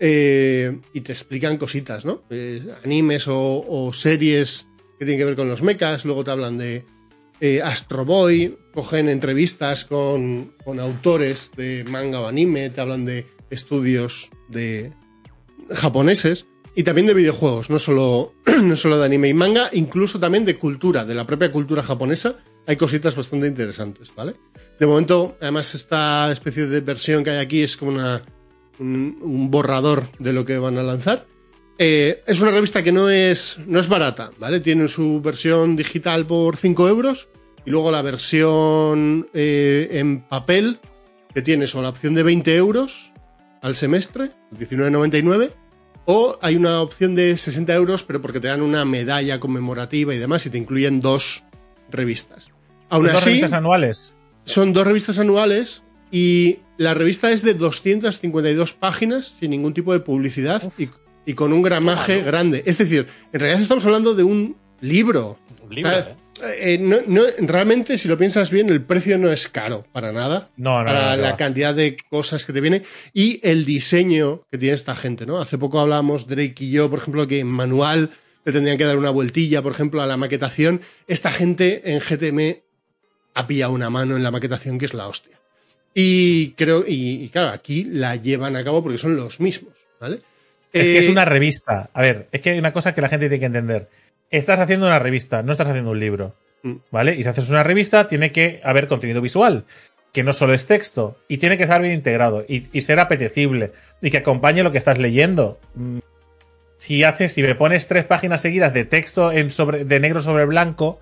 Eh, y te explican cositas, ¿no? Eh, animes o, series que tienen que ver con los mechas, luego te hablan de eh, Astro Boy, cogen entrevistas con, con autores de manga o anime, te hablan de estudios de japoneses Y también de videojuegos, no solo, no solo de anime y manga, incluso también de cultura, de la propia cultura japonesa. Hay cositas bastante interesantes, ¿vale? De momento, además, esta especie de versión que hay aquí es como una, un, un borrador de lo que van a lanzar. Eh, es una revista que no es, no es barata, ¿vale? Tiene su versión digital por 5 euros y luego la versión eh, en papel que tienes o la opción de 20 euros al semestre, 19,99, o hay una opción de 60 euros, pero porque te dan una medalla conmemorativa y demás y te incluyen dos revistas. Aún ¿Dos así, revistas anuales? son dos revistas anuales y la revista es de 252 páginas sin ningún tipo de publicidad y, y con un gramaje grande. Es decir, en realidad estamos hablando de un libro. Un libro, Ah, ¿eh? eh, no- no- realmente, si lo piensas bien, el precio no es caro para nada. No, no, para la cantidad de cosas que te viene y el diseño que tiene esta gente, ¿no? Hace poco hablábamos, Drake y yo, por ejemplo, que en manual le tendrían que dar una vueltilla, por ejemplo, a la maquetación. Esta gente en GTM ha pillado una mano en la maquetación que es la hostia. Y creo, y, y claro, aquí la llevan a cabo porque son los mismos, ¿vale? Es que es Eh, una revista. A ver, es que hay una cosa que la gente tiene que entender. Estás haciendo una revista, no estás haciendo un libro. Mm. ¿Vale? Y si haces una revista, tiene que haber contenido visual, que no solo es texto, y tiene que estar bien integrado, y, y ser apetecible, y que acompañe lo que estás leyendo. Mm, Si haces, si me pones tres páginas seguidas de texto en sobre, de negro sobre blanco,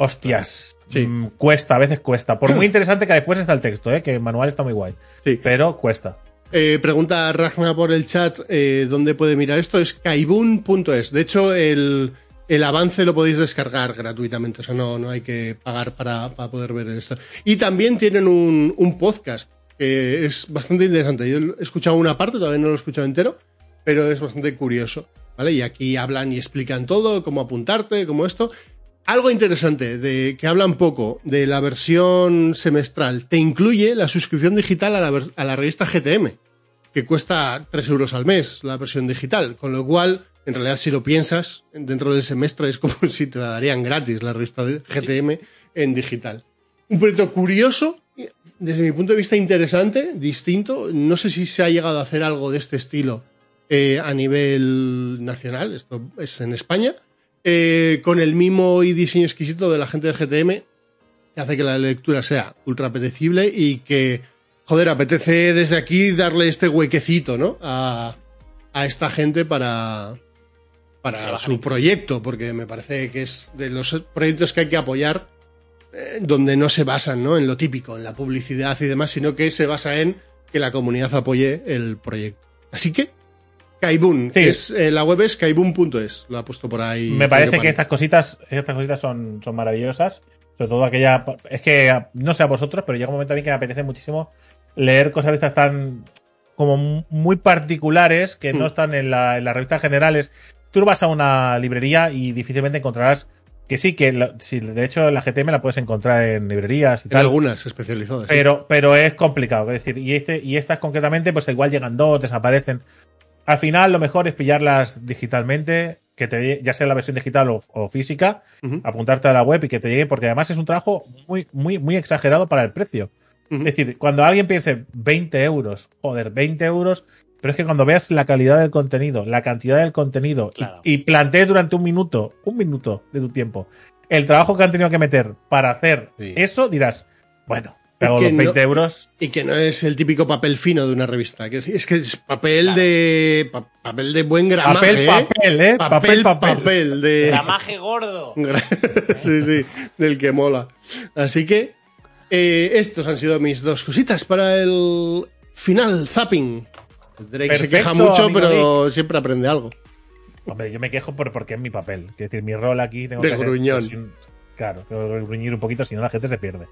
hostias. Sí. mm, cuesta, a veces cuesta. Por muy interesante que después está el texto, ¿eh? que el manual está muy guay. Sí. Pero cuesta. Eh, pregunta Ragna por el chat eh, dónde puede mirar esto. Es kaibun.es. De hecho, el, el avance lo podéis descargar gratuitamente. O sea, no, no hay que pagar para, para poder ver esto. Y también tienen un, un podcast que es bastante interesante. Yo he escuchado una parte, todavía no lo he escuchado entero, pero es bastante curioso. ¿Vale? Y aquí hablan y explican todo, cómo apuntarte, cómo esto. Algo interesante, de que hablan poco de la versión semestral, te incluye la suscripción digital a la, ver- a la revista GTM, que cuesta 3 euros al mes la versión digital, con lo cual, en realidad, si lo piensas, dentro del semestre es como si te la darían gratis la revista de GTM en digital. Un proyecto curioso, desde mi punto de vista interesante, distinto. No sé si se ha llegado a hacer algo de este estilo eh, a nivel nacional, esto es en España, eh, con el mimo y diseño exquisito de la gente de GTM, que hace que la lectura sea ultra apetecible y que, joder, apetece desde aquí darle este huequecito, ¿no? A, a esta gente para, para su proyecto, porque me parece que es de los proyectos que hay que apoyar eh, donde no se basan ¿no? en lo típico, en la publicidad y demás, sino que se basa en que la comunidad apoye el proyecto. Así que, Kaibun, Sí. es, eh, la web es kaibun.es, lo ha puesto por ahí. Me parece que estas cositas, estas cositas son, son maravillosas. Sobre todo aquella. Es que no sé a vosotros, pero llega un momento a mí que me apetece muchísimo leer cosas de estas tan. como muy particulares que no Mm. están en, la, en las revistas generales. Tú vas a una librería y difícilmente encontrarás. Que sí, que sí, de hecho la GTM la puedes encontrar en librerías y En tal. algunas especializadas. sí. Pero, pero es complicado. Es decir, y, este, y estas concretamente, pues igual llegan dos, desaparecen. Al final, lo mejor es pillarlas digitalmente, que te ya sea la versión digital o, o física, apuntarte a la web y que te llegue, porque además es un trabajo muy, muy, muy exagerado para el precio. Es decir, cuando alguien piense 20 euros, joder, 20 euros, pero es que cuando veas la calidad del contenido, la cantidad del contenido y- plantees durante un minuto, un minuto de tu tiempo, el trabajo que han tenido que meter para hacer Sí. eso, dirás, bueno, que los 20 no- euros. Y que no es el típico papel fino de una revista. Es que es papel de. pa- papel de buen gramaje. Papel, ¿eh? papel, ¿eh? Papel, Papel, papel. papel de. Gramaje gordo. sí, sí, del que mola. Así que eh, estos han sido mis dos cositas para el final zapping. Drake se queja mucho, pero siempre aprende algo. Hombre, yo me quejo por, porque es mi papel. Es decir, mi rol aquí tengo De que hacer- gruñón. sin- claro, tengo que gruñir un poquito, si no la gente se pierde.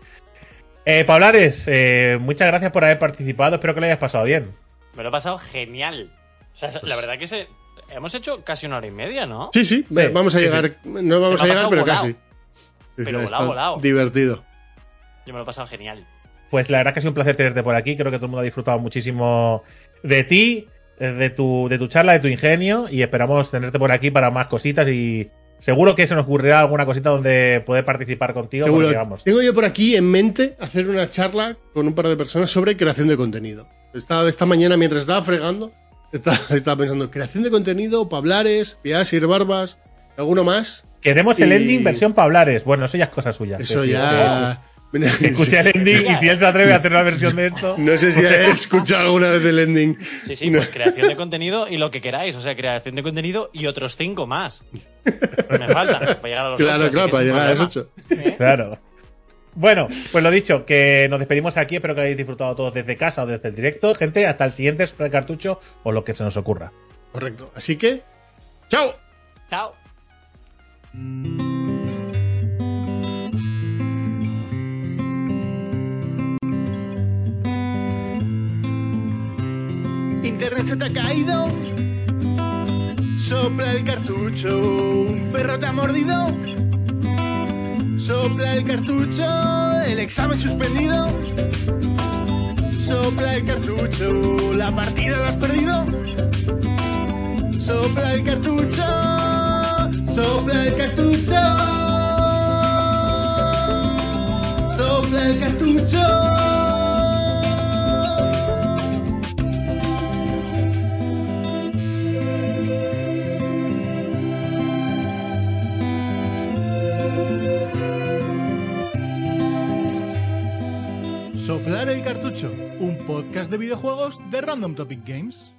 Eh, Pablares, eh, muchas gracias por haber participado. Espero que lo hayas pasado bien. Me lo he pasado genial. O sea, la verdad que se, hemos hecho casi una hora y media, ¿no? Sí, sí, Sí, vamos a sí, llegar. No vamos a llegar, pero volado. casi. Pero volado, volado. Divertido. Yo me lo he pasado genial. Pues la verdad que ha sido un placer tenerte por aquí. Creo que todo el mundo ha disfrutado muchísimo de ti, de tu, de tu charla, de tu ingenio. Y esperamos tenerte por aquí para más cositas. Y seguro que se nos ocurrirá alguna cosita donde poder participar contigo. Seguro. vamos, Tengo yo por aquí en mente hacer una charla con un par de personas sobre creación de contenido. Estaba esta mañana mientras estaba fregando, Estaba, estaba pensando, creación de contenido, Pablares, Piasir, Barbas, ¿alguno más? Queremos el ending versión Pablares. Bueno, eso ya es cosa suya. Eso ya... Escucha el ending y si él se atreve a hacer una versión de esto. No sé si he escuchado alguna vez el ending. Sí, sí, pues creación de contenido y lo que queráis. O sea, creación de contenido y otros cinco más. Me faltan para llegar a los Claro, ocho, claro, para llegar a los. 8. ¿Eh? Claro. Bueno, pues lo dicho, que nos despedimos aquí. Espero que hayáis disfrutado todos desde casa o desde el directo. Gente, hasta el siguiente Super Cartucho o lo que se nos ocurra. Correcto. Así que, ¡chao! Chao. Internet se te ha caído. Sopla el cartucho. Un perro te ha mordido. Sopla el cartucho. El examen suspendido. Sopla el cartucho. La partida la has perdido. Sopla el cartucho. Sopla el cartucho. Sopla el cartucho. Un podcast de videojuegos de Random Topic Games.